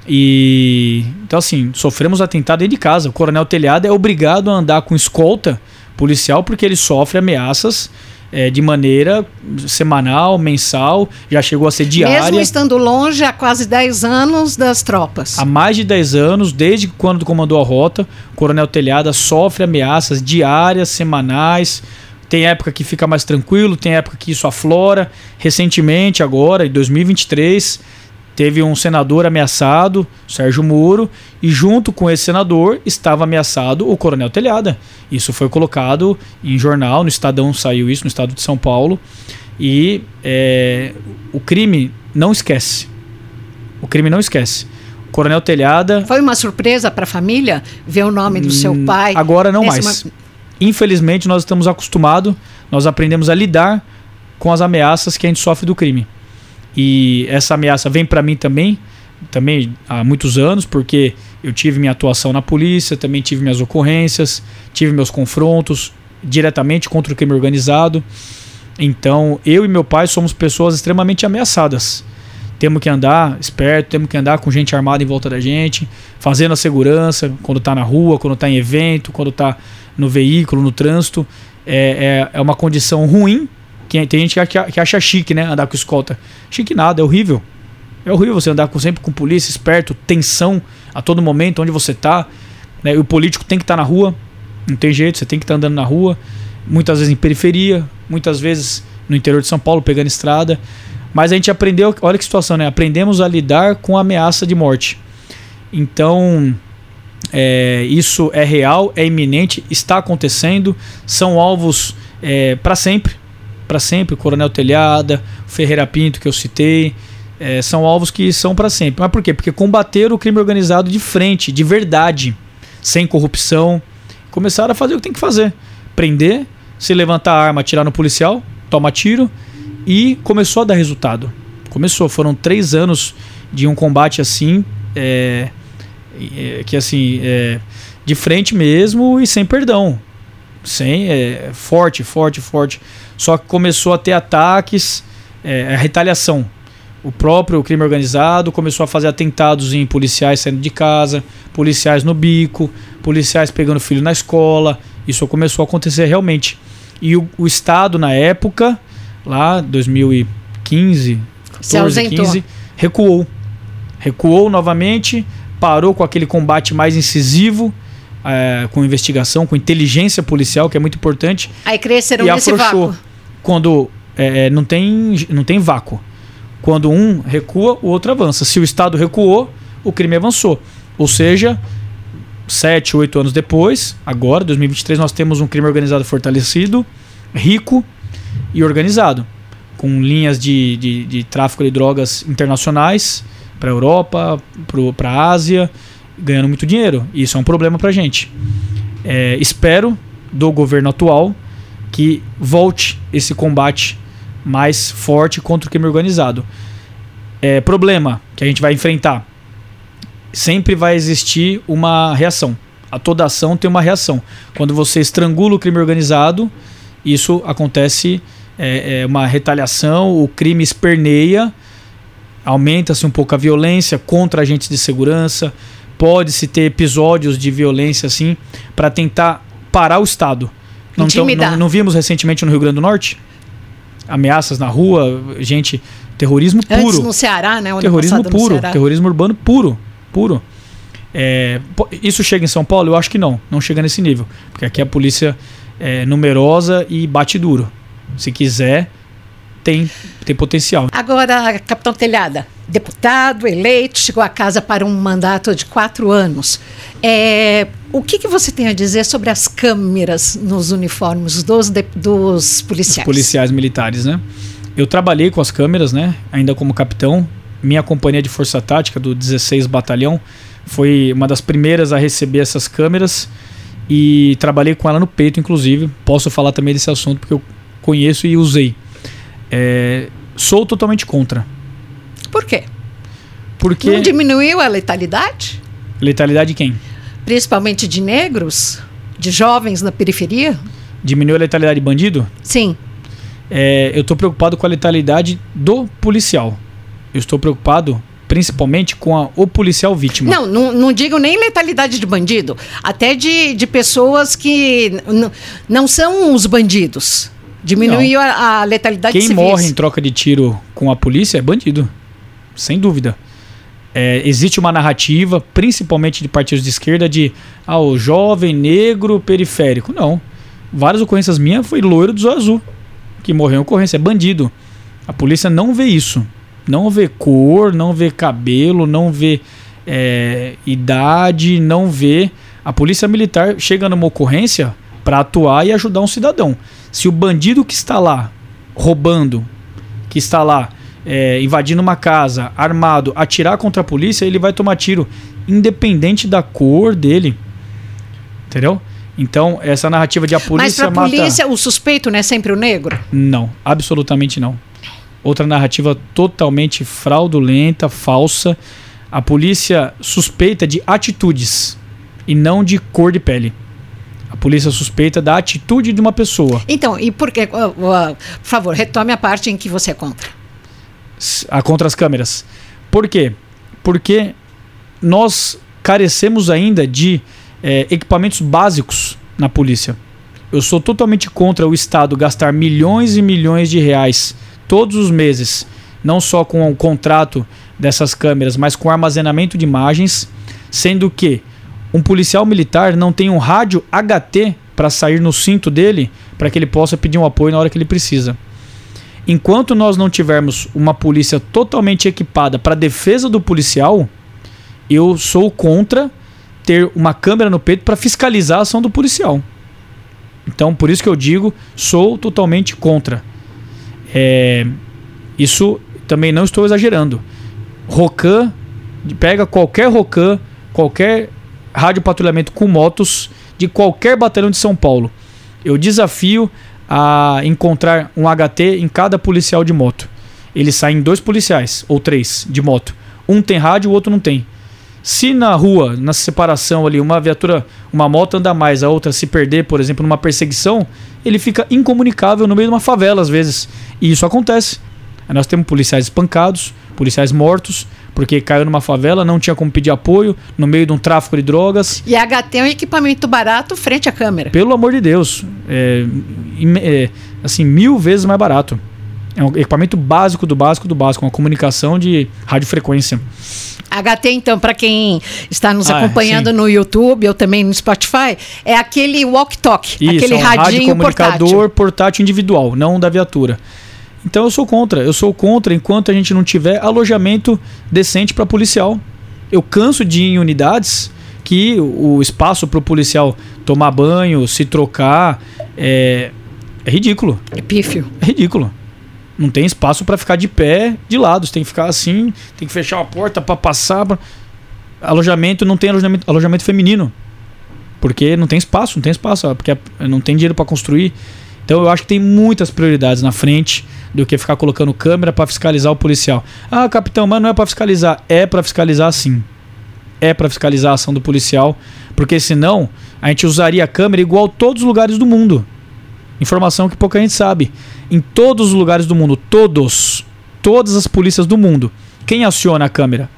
E então assim, sofremos atentado dentro de casa. O coronel Telhado é obrigado a andar com escolta policial porque ele sofre ameaças é, de maneira semanal, mensal, já chegou a ser diária.
Mesmo estando longe há quase 10 anos das tropas.
Há mais de 10 anos, desde quando comandou a rota, o Coronel Telhada sofre ameaças diárias, semanais. Tem época que fica mais tranquilo, tem época que isso aflora. Recentemente, agora, em 2023, teve um senador ameaçado, Sérgio Moro, e junto com esse senador estava ameaçado o Coronel Telhada. Isso foi colocado em jornal, no Estadão saiu isso, no estado de São Paulo. E é, o crime não esquece. O crime não esquece. O Coronel Telhada.
Foi uma surpresa para a família ver o nome do seu hum, pai?
Agora não mais. Infelizmente, nós estamos acostumados, nós aprendemos a lidar com as ameaças que a gente sofre do crime. E essa ameaça vem para mim também, também há muitos anos, porque eu tive minha atuação na polícia, também tive minhas ocorrências, tive meus confrontos diretamente contra o crime organizado. Então, eu e meu pai somos pessoas extremamente ameaçadas. Temos que andar esperto, temos que andar com gente armada em volta da gente, fazendo a segurança quando está na rua, quando está em evento, quando está no veículo, no trânsito. É, é, é uma condição ruim que tem gente que, acha chique, né? Andar com escolta. Chique nada, é horrível. É horrível você andar com, sempre com polícia, esperto, tensão a todo momento, onde você tá. Né? E o político tem que estar tá na rua. Não tem jeito, você tem que estar tá andando na rua. Muitas vezes em periferia, muitas vezes no interior de São Paulo, pegando estrada. Mas a gente aprendeu, olha que situação, né? Aprendemos a lidar com a ameaça de morte. Então, é, isso é real, é iminente, está acontecendo. São alvos é, para sempre para sempre, o Coronel Telhada, o Ferreira Pinto que eu citei, é, são alvos que são para sempre. Mas por quê? Porque combateram o crime organizado de frente, de verdade, sem corrupção, começaram a fazer o que tem que fazer: prender, se levantar a arma, atirar no policial, toma tiro e começou a dar resultado. Começou, foram três anos de um combate assim, é, é, que assim, é, de frente mesmo e sem perdão. Sem, é, forte, forte, forte. Só que começou a ter ataques, é, a retaliação. O próprio crime organizado começou a fazer atentados em policiais saindo de casa, policiais no bico, policiais pegando filho na escola. Isso começou a acontecer realmente. E o, o Estado, na época, lá 2015, 14, 15, recuou. Recuou novamente, parou com aquele combate mais incisivo, é, com investigação, com inteligência policial, que é muito importante.
Aí cresceram e nesse afrouxou. vácuo
quando é, é, não, tem, não tem vácuo. Quando um recua, o outro avança. Se o Estado recuou, o crime avançou. Ou seja, sete, oito anos depois, agora, 2023, nós temos um crime organizado fortalecido, rico e organizado, com linhas de, de, de tráfico de drogas internacionais para a Europa, para a Ásia, ganhando muito dinheiro. Isso é um problema para a gente. É, espero do governo atual que volte esse combate mais forte contra o crime organizado. É, problema que a gente vai enfrentar: sempre vai existir uma reação. A toda ação tem uma reação. Quando você estrangula o crime organizado, isso acontece é, é uma retaliação, o crime esperneia, aumenta-se um pouco a violência contra agentes de segurança, pode-se ter episódios de violência assim para tentar parar o Estado Não, tão, não, não vimos recentemente no Rio Grande do Norte? Ameaças na rua, gente, terrorismo puro. Antes
no Ceará, né?
Terrorismo puro, terrorismo urbano puro, puro. É, isso chega em São Paulo? Eu acho que não, não chega nesse nível, porque aqui a polícia é numerosa e bate duro. Se quiser, tem, tem potencial.
Agora, capitão Telhada, deputado eleito, chegou a casa para um mandato de quatro anos. É, o que, que você tem a dizer sobre as câmeras nos uniformes dos, de, dos policiais?
Os policiais militares, né? Eu trabalhei com as câmeras, né? Ainda como capitão. Minha companhia de força tática do 16 Batalhão foi uma das primeiras a receber essas câmeras e trabalhei com ela no peito, inclusive. Posso falar também desse assunto porque eu conheço e usei. É, sou totalmente contra.
Por quê?
Porque.
Não diminuiu a letalidade?
Letalidade de quem?
Principalmente de negros? De jovens na periferia?
Diminuiu a letalidade de bandido?
Sim.
É, eu estou preocupado com a letalidade do policial. Eu estou preocupado principalmente com a, o policial vítima.
Não, não, não digo nem letalidade de bandido, até de, de pessoas que não são os bandidos. Diminuiu a, a, letalidade
Quem morre em troca de tiro com a polícia é bandido. Sem dúvida. É, existe uma narrativa, principalmente de partidos de esquerda, de ah, o jovem negro periférico. Não. Várias ocorrências minhas foi loiro do azul que morreu em ocorrência. É bandido. A polícia não vê isso. Não vê cor, não vê cabelo, não vê é, idade, não vê. A polícia militar chega numa ocorrência para atuar e ajudar um cidadão. Se o bandido que está lá roubando, que está lá é, invadindo uma casa, armado, atirar contra a polícia, ele vai tomar tiro, independente da cor dele. Entendeu? Então, essa narrativa de a polícia
Mas pra mata... polícia, o suspeito não é sempre o negro?
Não, absolutamente não. Outra narrativa totalmente fraudulenta, falsa. A polícia suspeita de atitudes e não de cor de pele. A polícia suspeita da atitude de uma pessoa.
Então, e por que? Uh, uh, por favor, retome a parte em que você é contra.
A contra as câmeras. Por quê? Porque nós carecemos ainda de é, equipamentos básicos na polícia. Eu sou totalmente contra o Estado gastar milhões e milhões de reais todos os meses, não só com o contrato dessas câmeras, mas com armazenamento de imagens, sendo que um policial militar não tem um rádio HT para sair no cinto dele para que ele possa pedir um apoio na hora que ele precisa. Enquanto nós não tivermos uma polícia totalmente equipada para defesa do policial, eu sou contra ter uma câmera no peito para fiscalizar a ação do policial. Então, por isso que eu digo, sou totalmente contra. É, isso também não estou exagerando. Rocan, pega qualquer Rocan, qualquer rádio patrulhamento com motos de qualquer batalhão de São Paulo. Eu desafio a encontrar um HT em cada policial de moto. Eles saem dois policiais, ou três, de moto. Um tem rádio, o outro não tem. Se na rua, na separação ali, uma viatura, uma moto anda mais, a outra se perder, por exemplo, numa perseguição, ele fica incomunicável no meio de uma favela às vezes. E isso acontece. Nós temos policiais espancados, policiais mortos, porque caiu numa favela, não tinha como pedir apoio, no meio de um tráfico de drogas.
E a HT é um equipamento barato frente à câmera.
Pelo amor de Deus. É, é, assim, mil vezes mais barato. É um equipamento básico do básico do básico, uma comunicação de radiofrequência.
HT, então, para quem está nos ah, acompanhando sim. no YouTube ou também no Spotify, é aquele walk-talk, aquele é um radinho
comunicador portátil. portátil individual, não da viatura. Então eu sou contra. Eu sou contra enquanto a gente não tiver alojamento decente para policial. Eu canso de ir em unidades que o espaço para o policial tomar banho, se trocar, é, é ridículo.
É pífio.
É ridículo. Não tem espaço para ficar de pé de lado. Você tem que ficar assim, tem que fechar a porta para passar. Pra... Alojamento não tem alojamento, alojamento feminino. Porque não tem espaço, não tem espaço, porque não tem dinheiro para construir. Então eu acho que tem muitas prioridades na frente do que ficar colocando câmera para fiscalizar o policial. Ah, capitão, mas não é para fiscalizar. É para fiscalizar sim. É para fiscalizar a ação do policial, porque senão a gente usaria a câmera igual todos os lugares do mundo. Informação que pouca gente sabe. Em todos os lugares do mundo, todos, todas as polícias do mundo, quem aciona a câmera?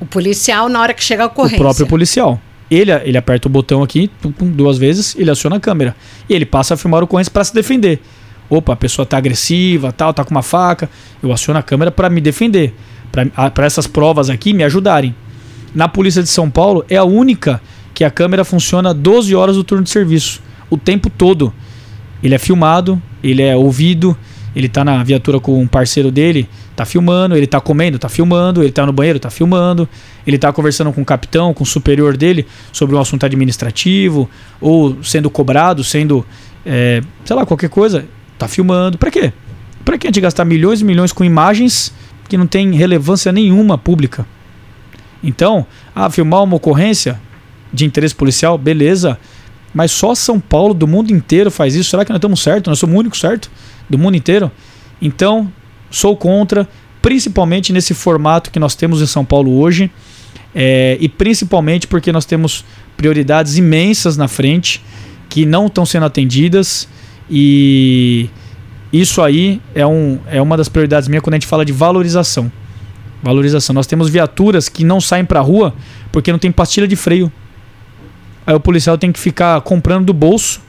O policial na hora que chega a ocorrência.
O próprio policial. Ele, ele aperta o botão aqui duas vezes, ele aciona a câmera. E ele passa a filmar o ocorrência para se defender. Opa, a pessoa tá agressiva, tal, tá com uma faca. Eu aciono a câmera para me defender. Para essas provas aqui me ajudarem. Na Polícia de São Paulo é a única que a câmera funciona 12 horas do turno de serviço. O tempo todo. Ele é filmado, ele é ouvido, ele tá na viatura com um parceiro dele, tá filmando, ele tá comendo, tá filmando, ele tá no banheiro, tá filmando, ele tá conversando com o capitão, com o superior dele sobre um assunto administrativo, ou sendo cobrado, sendo, é, sei lá, qualquer coisa, tá filmando. Para quê? Para que a gente gastar milhões e milhões com imagens que não tem relevância nenhuma pública? Então, ah, filmar uma ocorrência de interesse policial, beleza. Mas só São Paulo, do mundo inteiro, faz isso. Será que nós estamos certos? Nós somos o único certo do mundo inteiro? Então, sou contra, principalmente nesse formato que nós temos em São Paulo hoje. É, e principalmente porque nós temos prioridades imensas na frente que não estão sendo atendidas. E isso aí é, um, é uma das prioridades minhas quando a gente fala de valorização. Valorização. Nós temos viaturas que não saem para rua porque não tem pastilha de freio. Aí o policial tem que ficar comprando do bolso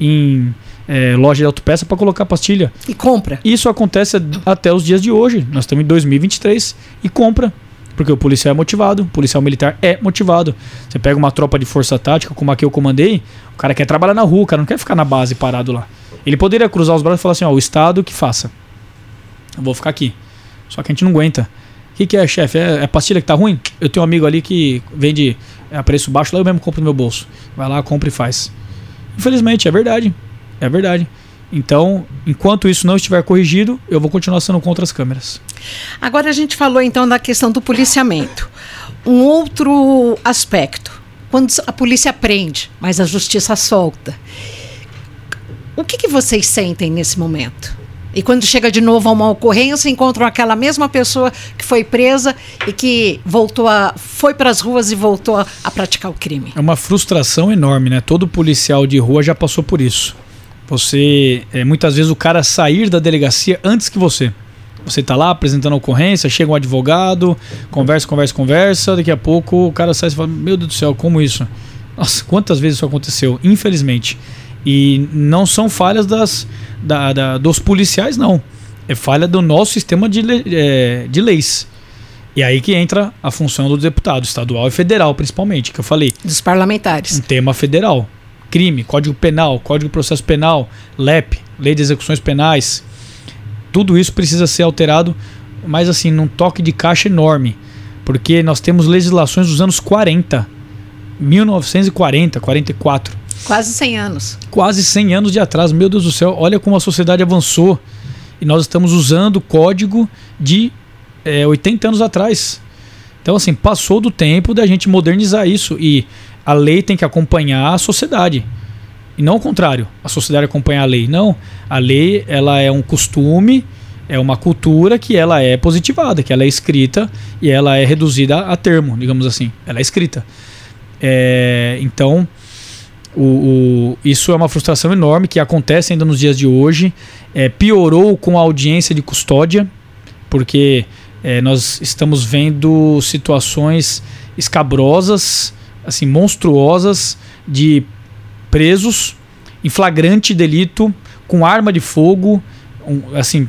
em é, loja de autopeça para colocar pastilha.
E compra.
Isso acontece até os dias de hoje. Nós estamos em 2023 e compra. Porque o policial é motivado, o policial militar é motivado. Você pega uma tropa de força tática, como a que eu comandei, o cara quer trabalhar na rua, o cara não quer ficar na base parado lá. Ele poderia cruzar os braços e falar assim: ó, o Estado que faça. Eu vou ficar aqui. Só que a gente não aguenta que, que é, chefe? É, é pastilha que tá ruim? Eu tenho um amigo ali que vende a preço baixo, lá eu mesmo compro no meu bolso. Vai lá, compra e faz. Infelizmente, é verdade. É verdade. Então, enquanto isso não estiver corrigido, eu vou continuar sendo contra as câmeras.
Agora a gente falou então da questão do policiamento. Um outro aspecto, quando a polícia prende, mas a justiça solta. O que, que vocês sentem nesse momento? E quando chega de novo a uma ocorrência, encontram aquela mesma pessoa que foi presa e que voltou a. foi para as ruas e voltou a, a, praticar o crime.
É uma frustração enorme, né? Todo policial de rua já passou por isso. Você. É, muitas vezes o cara sair da delegacia antes que você. Você tá lá apresentando a ocorrência, chega um advogado, conversa, conversa, conversa, daqui a pouco o cara sai e fala: Meu Deus do céu, como isso? Nossa, quantas vezes isso aconteceu? Infelizmente. E não são falhas das, da, da, dos policiais, não. É falha do nosso sistema de, é, de leis. E aí que entra a função do deputado, estadual e federal, principalmente, que eu falei.
Dos parlamentares.
Um tema federal. Crime, Código Penal, Código de Processo Penal, LEP, Lei de Execuções Penais. Tudo isso precisa ser alterado, mas assim, num toque de caixa enorme. Porque nós temos legislações dos anos 40, 1940, 44
Quase 100 anos.
Quase 100 anos de atraso. Meu Deus do céu, olha como a sociedade avançou. E nós estamos usando código de é, 80 anos atrás. Então, assim, passou do tempo da gente modernizar isso. E a lei tem que acompanhar a sociedade. E não o contrário, a sociedade acompanhar a lei. Não, a lei ela é um costume, é uma cultura que ela é positivada, que ela é escrita e ela é reduzida a termo, digamos assim. Ela é escrita. É, então, o, o, isso é uma frustração enorme que acontece ainda nos dias de hoje. É, piorou com a audiência de custódia, porque é, nós estamos vendo situações escabrosas, assim, monstruosas de presos em flagrante delito com arma de fogo, um, assim,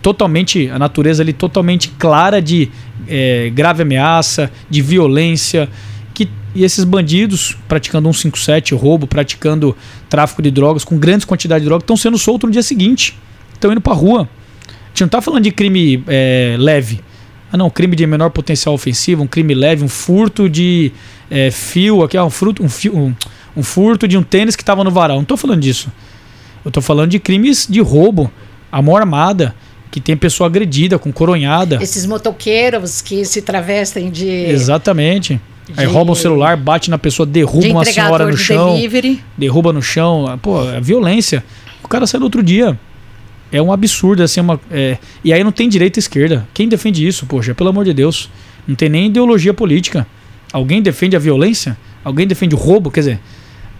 totalmente a natureza ali totalmente clara de é, grave ameaça, de violência, e esses bandidos, praticando 157, roubo, praticando tráfico de drogas, com grandes quantidades de drogas, estão sendo soltos no dia seguinte. Estão indo pra rua. A gente não tá falando de crime é, leve. Ah, não, crime de menor potencial ofensivo, um crime leve, um furto de é, fio, aqui, ah, um, fruto, um, fio, um, um furto de um tênis que estava no varal. Não tô falando disso. Eu tô falando de crimes de roubo, a mão armada, que tem pessoa agredida, com coronhada.
Esses motoqueiros que se travestem de.
Exatamente. Aí rouba o celular, bate na pessoa, derruba de uma senhora no chão. Delivery. Derruba no chão. Pô, é violência. O cara sai no outro dia. É um absurdo, assim, uma. É... E aí não tem direita e esquerda. Quem defende isso, poxa, pelo amor de Deus? Não tem nem ideologia política. Alguém defende a violência? Alguém defende o roubo? Quer dizer,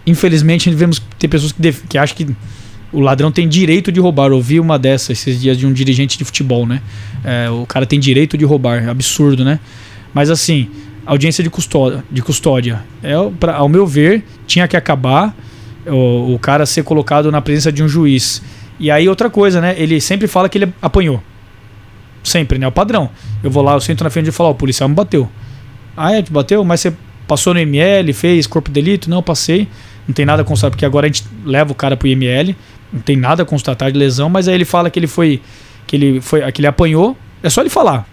infelizmente devemos ter pessoas que, que acham que o ladrão tem direito de roubar. Eu ouvi uma dessas esses dias de um dirigente de futebol, né? É, o cara tem direito de roubar. Absurdo, né? Mas assim, audiência de custódia. De custódia. É, pra, ao meu ver, tinha que acabar o, o cara ser colocado na presença de um juiz. E aí outra coisa, né? Ele sempre fala que ele apanhou. Sempre, né? O padrão. Eu vou lá, eu sento na frente e falo, o policial me bateu. Ah, é, te bateu? Mas você passou no ML, fez corpo de delito? Não, passei. Não tem nada a constatar, porque agora a gente leva o cara pro IML. Não tem nada a constatar de lesão, mas aí ele fala que ele foi. que ele foi. que ele apanhou. É só ele falar.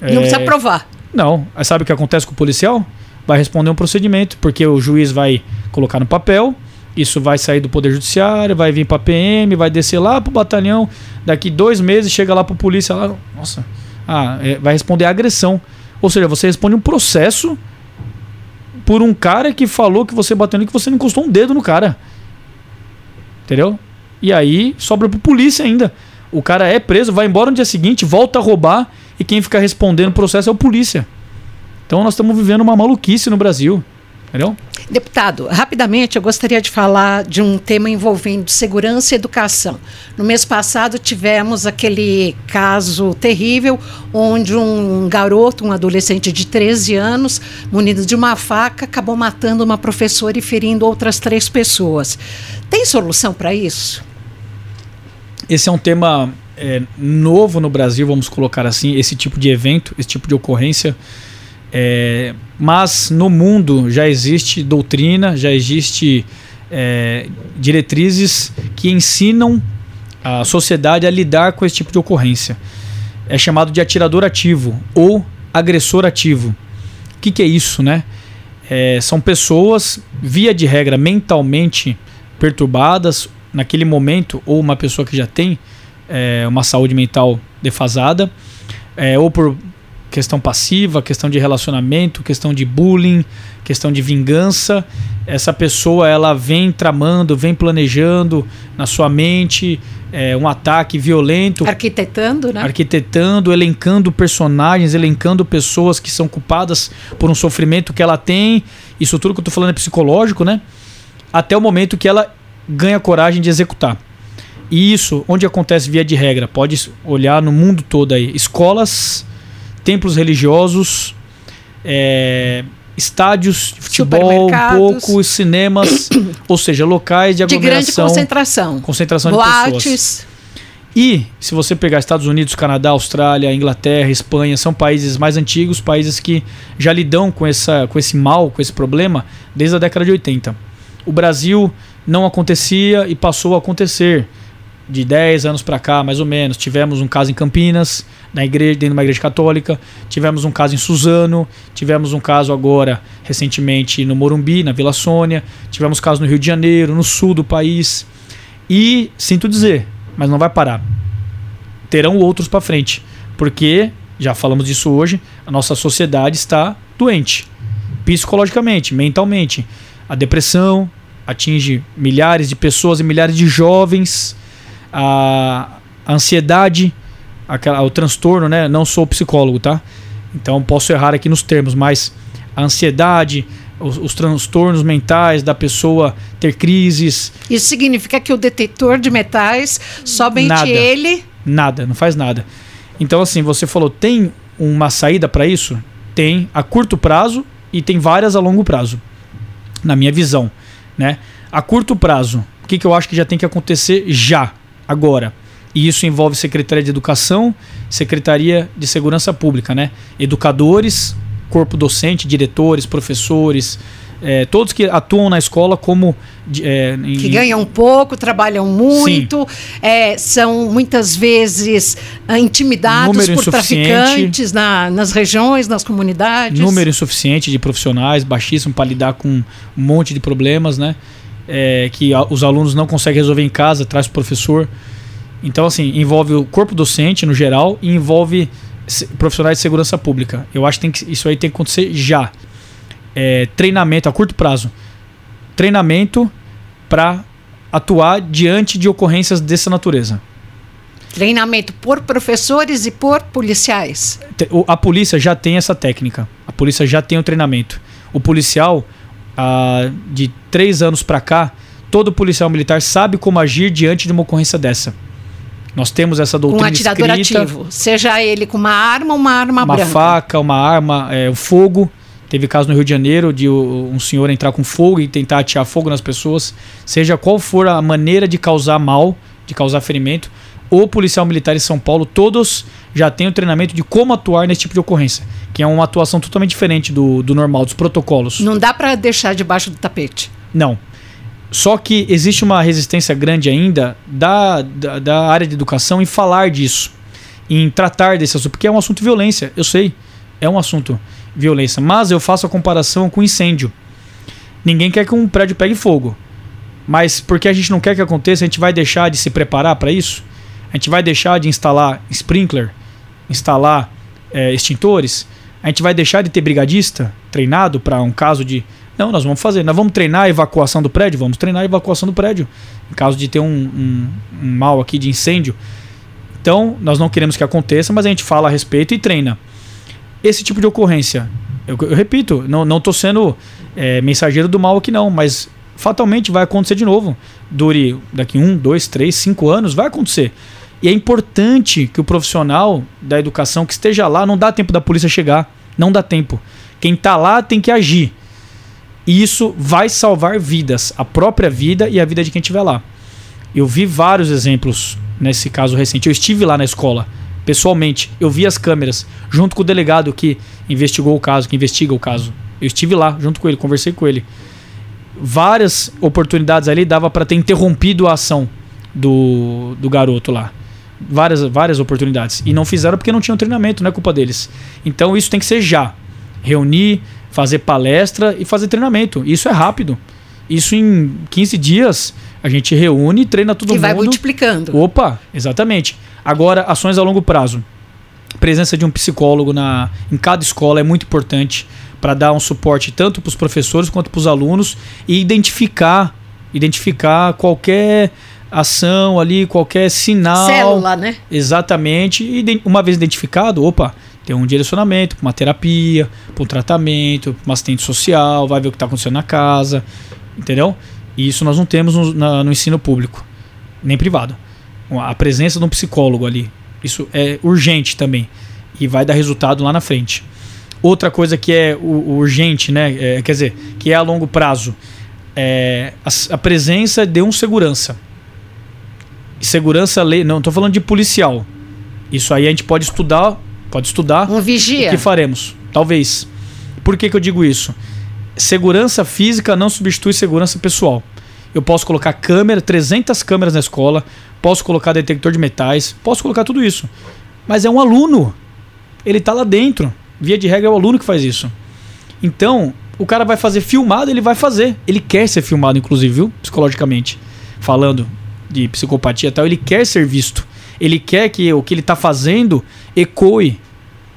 Não é... precisa provar.
Não. Aí sabe o que acontece com o policial? Vai responder um procedimento, porque o juiz vai colocar no papel, isso vai sair do Poder Judiciário, vai vir para PM, vai descer lá pro batalhão. Daqui dois meses chega lá pro polícia lá. Nossa. Ah, é, vai responder agressão. Ou seja, você responde um processo por um cara que falou que você bateu e que você não encostou um dedo no cara. Entendeu? E aí sobra pro polícia ainda. O cara é preso, vai embora no dia seguinte, volta a roubar e quem fica respondendo o processo é o polícia. Então nós estamos vivendo uma maluquice no Brasil.
Deputado, rapidamente eu gostaria de falar de um tema envolvendo segurança e educação. No mês passado tivemos aquele caso terrível onde um garoto, um adolescente de 13 anos, munido de uma faca, acabou matando uma professora e ferindo outras três pessoas. Tem solução para isso?
Esse é um tema é, novo no Brasil, vamos colocar assim, esse tipo de evento, esse tipo de ocorrência. É, mas no mundo já existe doutrina, já existe é, diretrizes que ensinam a sociedade a lidar com esse tipo de ocorrência. É chamado de atirador ativo ou agressor ativo. O que, que é isso, né? É, são pessoas, via de regra, mentalmente perturbadas naquele momento, ou uma pessoa que já tem é, uma saúde mental defasada, é, ou por questão passiva, questão de relacionamento, questão de bullying, questão de vingança. Essa pessoa ela vem tramando, vem planejando na sua mente é, um ataque violento.
Arquitetando, né?
Arquitetando, elencando personagens, elencando pessoas que são culpadas por um sofrimento que ela tem. Isso tudo que eu estou falando é psicológico, né? Até o momento que ela ganha coragem de executar. E isso, onde acontece via de regra? Pode olhar no mundo todo aí. Escolas templos religiosos, é, estádios de futebol, um pouco, cinemas, ou seja, locais de aglomeração. De grande
concentração.
Concentração Boates. de pessoas. E, se você pegar Estados Unidos, Canadá, Austrália, Inglaterra, Espanha, são países mais antigos, países que já lidam com, essa, com esse mal, com esse problema, desde a década de 80. O Brasil não acontecia e passou a acontecer de 10 anos para cá, mais ou menos. Tivemos um caso em Campinas, na igreja, dentro de uma igreja católica. Tivemos um caso em Suzano. Tivemos um caso agora, recentemente, no Morumbi, na Vila Sônia. Tivemos caso no Rio de Janeiro, no sul do país. E, sinto dizer, mas não vai parar. Terão outros para frente. Porque, já falamos disso hoje, a nossa sociedade está doente. Psicologicamente, mentalmente. A depressão atinge milhares de pessoas e milhares de jovens a, ansiedade, aquela, o transtorno, né? Não sou psicólogo, tá? Então posso errar aqui nos termos, mas a ansiedade, os, os, transtornos mentais da pessoa ter crises.
Isso significa que o detetor de metais, somente
nada,
ele.
Nada, não faz nada. Então, assim, você falou, tem uma saída para isso? Tem a curto prazo e tem várias a longo prazo, na minha visão. Né? A curto prazo, o que, que eu acho que já tem que acontecer já? Agora. E isso envolve Secretaria de Educação, Secretaria de Segurança Pública, né? Educadores, corpo docente, diretores, professores, é, todos que atuam na escola como.
É, em... Que ganham pouco, trabalham muito, é, são muitas vezes ah, intimidados Número por traficantes na, nas regiões, nas comunidades.
Número insuficiente de profissionais, baixíssimo para lidar com um monte de problemas, né? É, que a, os alunos não conseguem resolver em casa, traz o professor. Então, assim, envolve o corpo docente no geral e envolve profissionais de segurança pública. Eu acho que, que isso aí tem que acontecer já. É, treinamento a curto prazo. Treinamento para atuar diante de ocorrências dessa natureza.
Treinamento por professores e por policiais.
A polícia já tem essa técnica. A polícia já tem o treinamento. O policial ah, de três anos para cá, todo policial militar sabe como agir diante de uma ocorrência dessa. Nós temos essa doutrina
um atirador
escrita,
ativo, seja ele com uma arma ou uma arma
uma
branca.
faca, uma arma, é, o fogo. Teve caso no Rio de Janeiro de um senhor entrar com fogo e tentar atear fogo nas pessoas. Seja qual for a maneira de causar mal, de causar ferimento, o policial militar em São Paulo, todos já têm o treinamento de como atuar nesse tipo de ocorrência. Que é uma atuação totalmente diferente do, do normal, dos protocolos.
Não dá para deixar debaixo do tapete.
Não. Só que existe uma resistência grande ainda da, da, da área de educação em falar disso, em tratar desse assunto, porque é um assunto de violência, eu sei, é um assunto de violência, mas eu faço a comparação com incêndio. Ninguém quer que um prédio pegue fogo, mas porque a gente não quer que aconteça, a gente vai deixar de se preparar para isso? A gente vai deixar de instalar sprinkler, instalar eh, extintores? A gente vai deixar de ter brigadista treinado para um caso de não, nós vamos fazer. Nós vamos treinar a evacuação do prédio? Vamos treinar a evacuação do prédio. Em caso de ter um, um, um mal aqui de incêndio. Então, nós não queremos que aconteça, mas a gente fala a respeito e treina. Esse tipo de ocorrência, eu, eu repito, não estou sendo é, mensageiro do mal aqui não, mas fatalmente vai acontecer de novo. Dure daqui um, dois, três, cinco anos, vai acontecer. E é importante que o profissional da educação que esteja lá, não dá tempo da polícia chegar, não dá tempo. Quem está lá tem que agir. E isso vai salvar vidas, a própria vida e a vida de quem estiver lá. Eu vi vários exemplos nesse caso recente. Eu estive lá na escola, pessoalmente. Eu vi as câmeras, junto com o delegado que investigou o caso, que investiga o caso. Eu estive lá, junto com ele, conversei com ele. Várias oportunidades ali dava para ter interrompido a ação do, do garoto lá. Várias, várias oportunidades. E não fizeram porque não tinham treinamento, não é culpa deles. Então isso tem que ser já. Reunir, fazer palestra e fazer treinamento. Isso é rápido. Isso em 15 dias a gente reúne e treina todo
que
mundo.
vai multiplicando.
Opa, exatamente. Agora, ações a longo prazo. Presença de um psicólogo na, em cada escola é muito importante para dar um suporte tanto para os professores quanto para os alunos e identificar, identificar qualquer ação ali, qualquer sinal.
Célula, né?
Exatamente. E uma vez identificado, opa, tem um direcionamento para uma terapia, para um tratamento, para uma assistente social, vai ver o que está acontecendo na casa, entendeu? E isso nós não temos no, na- no ensino público, nem privado. A presença de um psicólogo ali, isso é urgente também e vai dar resultado lá na frente. Outra coisa que é urgente, né? é, quer dizer, que é a longo prazo, é a, a presença de um segurança. Segurança lei, não estou falando de policial. Isso aí a gente pode estudar, pode estudar
Um
o
vigia.
que faremos, talvez. Por que, que eu digo isso? Segurança física não substitui segurança pessoal. Eu posso colocar câmera, 300 câmeras na escola, posso colocar detector de metais, posso colocar tudo isso. Mas é um aluno. Ele está lá dentro. Via de regra é o aluno que faz isso. Então, o cara vai fazer filmado, ele vai fazer. Ele quer ser filmado, inclusive, viu? Psicologicamente. Falando de psicopatia e tal, ele quer ser visto. Ele quer que o que ele está fazendo ecoe.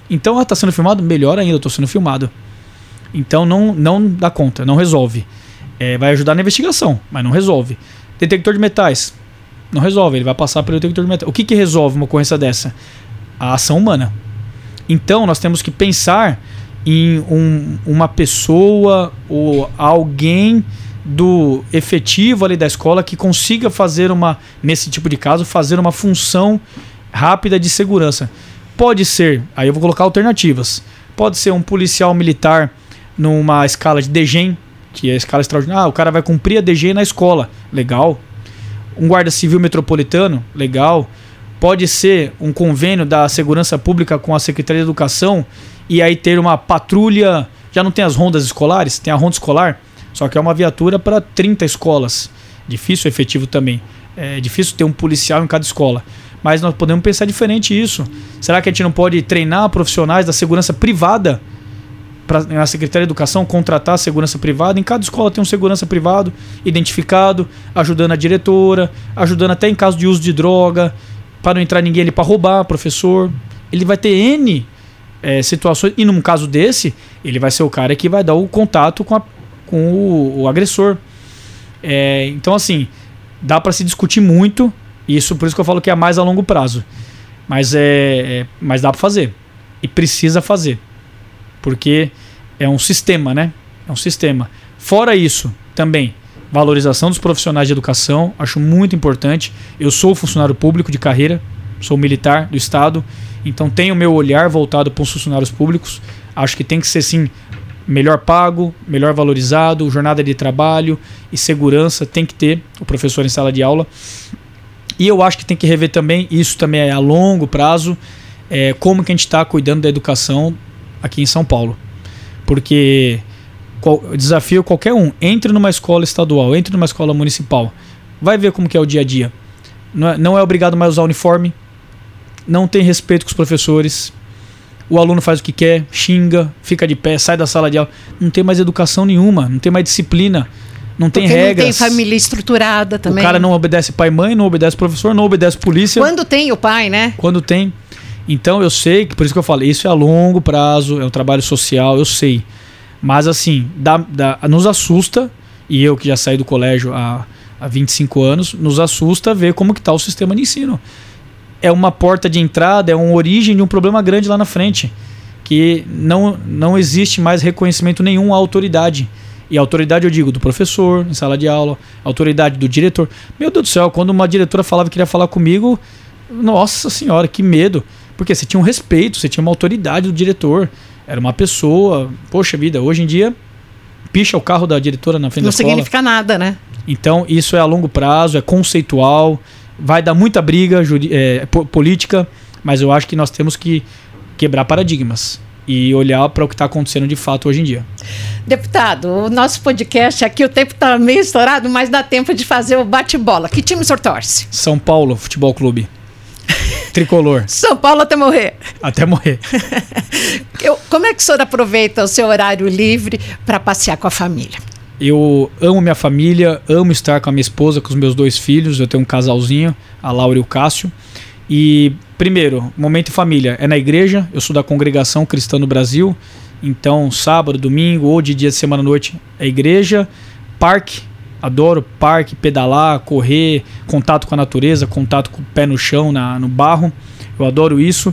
Então, ah, tá sendo filmado? Melhor ainda, tô sendo filmado. Então não, não dá conta, não resolve. É, vai ajudar na investigação, mas não resolve. Detector de metais. Não resolve, ele vai passar pelo detector de metais. O que, que resolve uma ocorrência dessa? A ação humana. Então nós temos que pensar em um- uma pessoa ou alguém do efetivo ali da escola que consiga fazer uma, nesse tipo de caso, fazer uma função rápida de segurança. Pode ser, aí eu vou colocar alternativas. Pode ser um policial militar numa escala de DGEM, que é a escala extraordinária. Ah, o cara vai cumprir a DGEM na escola. Legal. Um guarda civil metropolitano. Legal. Pode ser um convênio da segurança pública com a Secretaria de Educação e aí ter uma patrulha. Já não tem as rondas escolares? Tem a ronda escolar, só que é uma viatura para 30 escolas. Difícil efetivo também. É difícil ter um policial em cada escola. Mas nós podemos pensar diferente isso. Será que a gente não pode treinar profissionais da segurança privada pra, na Secretaria de Educação contratar a segurança privada? Em cada escola tem um segurança privado identificado, ajudando a diretora, ajudando até em caso de uso de droga, para não entrar ninguém ali para roubar, professor. Ele vai ter N eh, situações, e num caso desse, ele vai ser o cara que vai dar o contato com, a- com o, o agressor. É, então, assim, dá para se discutir muito. Isso por isso que eu falo que é mais a longo prazo. Mas é, é- mas dá para fazer e precisa fazer, porque é um sistema, né? É um sistema. Fora isso, também valorização dos profissionais de educação, acho muito importante. Eu sou funcionário público de carreira, sou militar do Estado, então tenho meu olhar voltado para os funcionários públicos. Acho que tem que ser sim melhor pago, melhor valorizado, jornada de trabalho e segurança tem que ter o professor em sala de aula. E eu acho que tem que rever também, isso também é a longo prazo, é, como que a gente está cuidando da educação aqui em São Paulo. Porque qual, desafio qualquer um, entre numa escola estadual, entre numa escola municipal, vai ver como que é o dia a dia. Não é, não é obrigado mais a usar uniforme, não tem respeito com os professores, o aluno faz o que quer, xinga, fica de pé, sai da sala de aula. Não tem mais educação nenhuma, não tem mais disciplina, não tem
Porque
regras.
Não tem família estruturada também.
O cara não obedece pai e mãe, não obedece professor, não obedece polícia.
Quando tem o pai, né?
Quando tem. Então eu sei que, por isso que eu falei, isso é a longo prazo, é um trabalho social, eu sei. Mas assim, dá, dá, nos assusta, e eu que já saí do colégio há, há 25 anos, nos assusta ver como que está o sistema de ensino é uma porta de entrada, é uma origem de um problema grande lá na frente. Que não, não existe mais reconhecimento nenhum à autoridade. E autoridade, eu digo, do professor, em sala de aula, autoridade do diretor. Meu Deus do céu, quando uma diretora falava que queria falar comigo, nossa senhora, que medo. Porque você tinha um respeito, você tinha uma autoridade do diretor. Era uma pessoa. Poxa vida, hoje em dia, picha o carro da diretora na frente
não
da escola.
Não significa nada, né?
Então, isso é a longo prazo, é conceitual vai dar muita briga é, política, mas eu acho que nós temos que quebrar paradigmas e olhar para o que está acontecendo de fato hoje em dia.
Deputado, o nosso podcast aqui, o tempo está meio estourado, mas dá tempo de fazer o bate-bola. Que time o senhor torce?
São Paulo Futebol Clube. Tricolor.
São Paulo até morrer.
Até morrer.
Eu, como é que o senhor aproveita o seu horário livre para passear com a família?
Eu amo minha família, amo estar com a minha esposa, com os meus dois filhos. Eu tenho um casalzinho, a Laura e o Cássio. E, primeiro, momento família é na igreja. Eu sou da congregação cristã no Brasil. Então, sábado, domingo ou de dia de semana à noite é igreja. Parque, adoro parque, pedalar, correr, contato com a natureza, contato com o pé no chão, na, no barro. Eu adoro isso.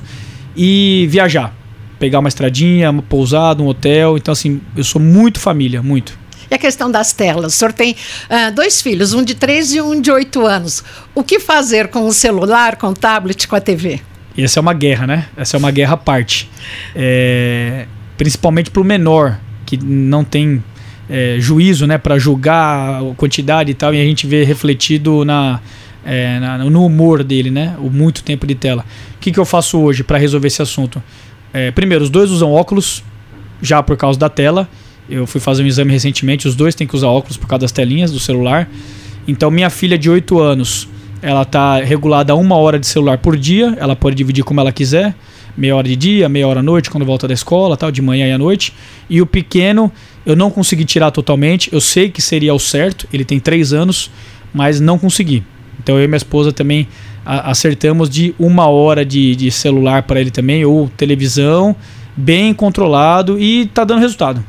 E viajar. Pegar uma estradinha, uma pousada, um hotel. Então, assim, eu sou muito família, muito.
E a questão das telas? O senhor tem uh, dois filhos, um de 3 e um de 8 anos. O que fazer com o celular, com o tablet, com a TV?
essa é uma guerra, né? Essa é uma guerra à parte. É, principalmente para o menor, que não tem é, juízo né, para julgar a quantidade e tal, e a gente vê refletido na, é, na, no humor dele, né? O muito tempo de tela. O que, que eu faço hoje para resolver esse assunto? É, primeiro, os dois usam óculos, já por causa da tela. Eu fui fazer um exame recentemente, os dois têm que usar óculos por causa das telinhas do celular. Então, minha filha de 8 anos, ela está regulada a uma hora de celular por dia, ela pode dividir como ela quiser, meia hora de dia, meia hora à noite, quando volta da escola, tal, de manhã e à noite. E o pequeno, eu não consegui tirar totalmente, eu sei que seria o certo, ele tem 3 anos, mas não consegui. Então, eu e minha esposa também acertamos de uma hora de, de celular para ele também, ou televisão, bem controlado e está dando resultado.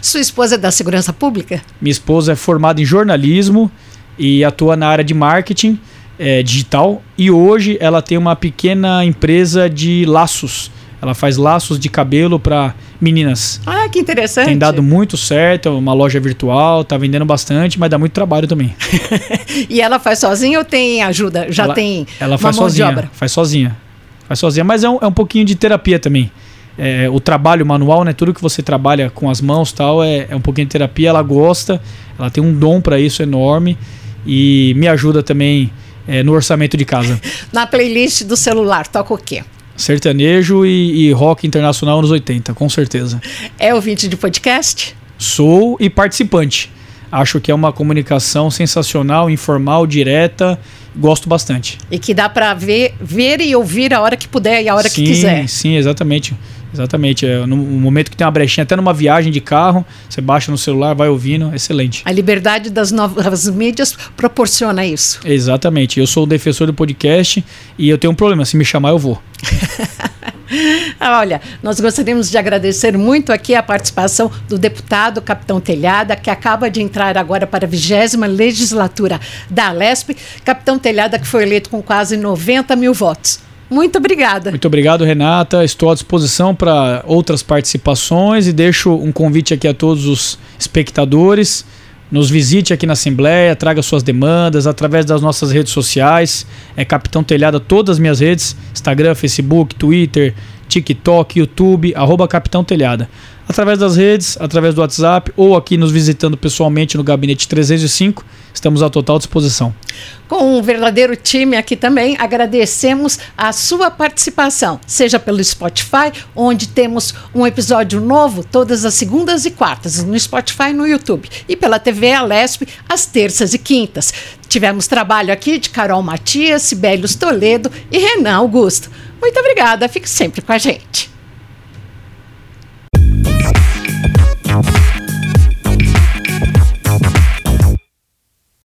Sua esposa é da segurança pública?
Minha esposa é formada em jornalismo e atua na área de marketing é, digital. E hoje ela tem uma pequena empresa de laços. Ela faz laços de cabelo para meninas.
Ah, que interessante.
Tem dado muito certo, é uma loja virtual, tá vendendo bastante, mas dá muito trabalho também.
e ela faz sozinha ou tem ajuda? Já
ela,
tem
ela faz sozinha, Faz sozinha. Faz sozinha, mas é um, é um pouquinho de terapia também é, o trabalho manual, né? Tudo que você trabalha com as mãos tal é, é um pouquinho de terapia. Ela gosta, ela tem um dom para isso enorme e me ajuda também é, no orçamento de casa.
Na playlist do celular, toca o quê?
Sertanejo e, e rock internacional anos 80, com certeza.
É ouvinte de podcast?
Sou e participante. Acho que é uma comunicação sensacional, informal, direta. Gosto bastante.
E que dá para ver, ver e ouvir a hora que puder e a hora
sim,
que quiser.
Sim, exatamente. Exatamente. É, no momento que tem uma brechinha, até numa viagem de carro, você baixa no celular, vai ouvindo, excelente.
A liberdade das novas mídias proporciona isso.
Exatamente. Eu sou o defensor do podcast e eu tenho um problema. Se me chamar, eu vou.
Olha, nós gostaríamos de agradecer muito aqui a participação do deputado Capitão Telhada, que acaba de entrar agora para a vigésima legislatura da Alesp. Capitão Telhada, que foi eleito com quase 90 mil votos. Muito obrigada.
Muito obrigado, Renata. Estou à disposição para outras participações e deixo um convite aqui a todos os espectadores Nos visite aqui na Assembleia, traga suas demandas através das nossas redes sociais. É Capitão Telhada, todas as minhas redes: Instagram, Facebook, Twitter, TikTok, YouTube, arroba Capitão Telhada. Através das redes, através do WhatsApp ou aqui nos visitando pessoalmente no gabinete 305, estamos à total disposição.
Com um verdadeiro time aqui também, agradecemos a sua participação, seja pelo Spotify, onde temos um episódio novo todas as segundas e quartas, no Spotify e no YouTube, e pela TV Alesp, às terças e quintas. Tivemos trabalho aqui de Carol Matias, Sibelius Toledo e Renan Augusto. Muito obrigada, fique sempre com a gente.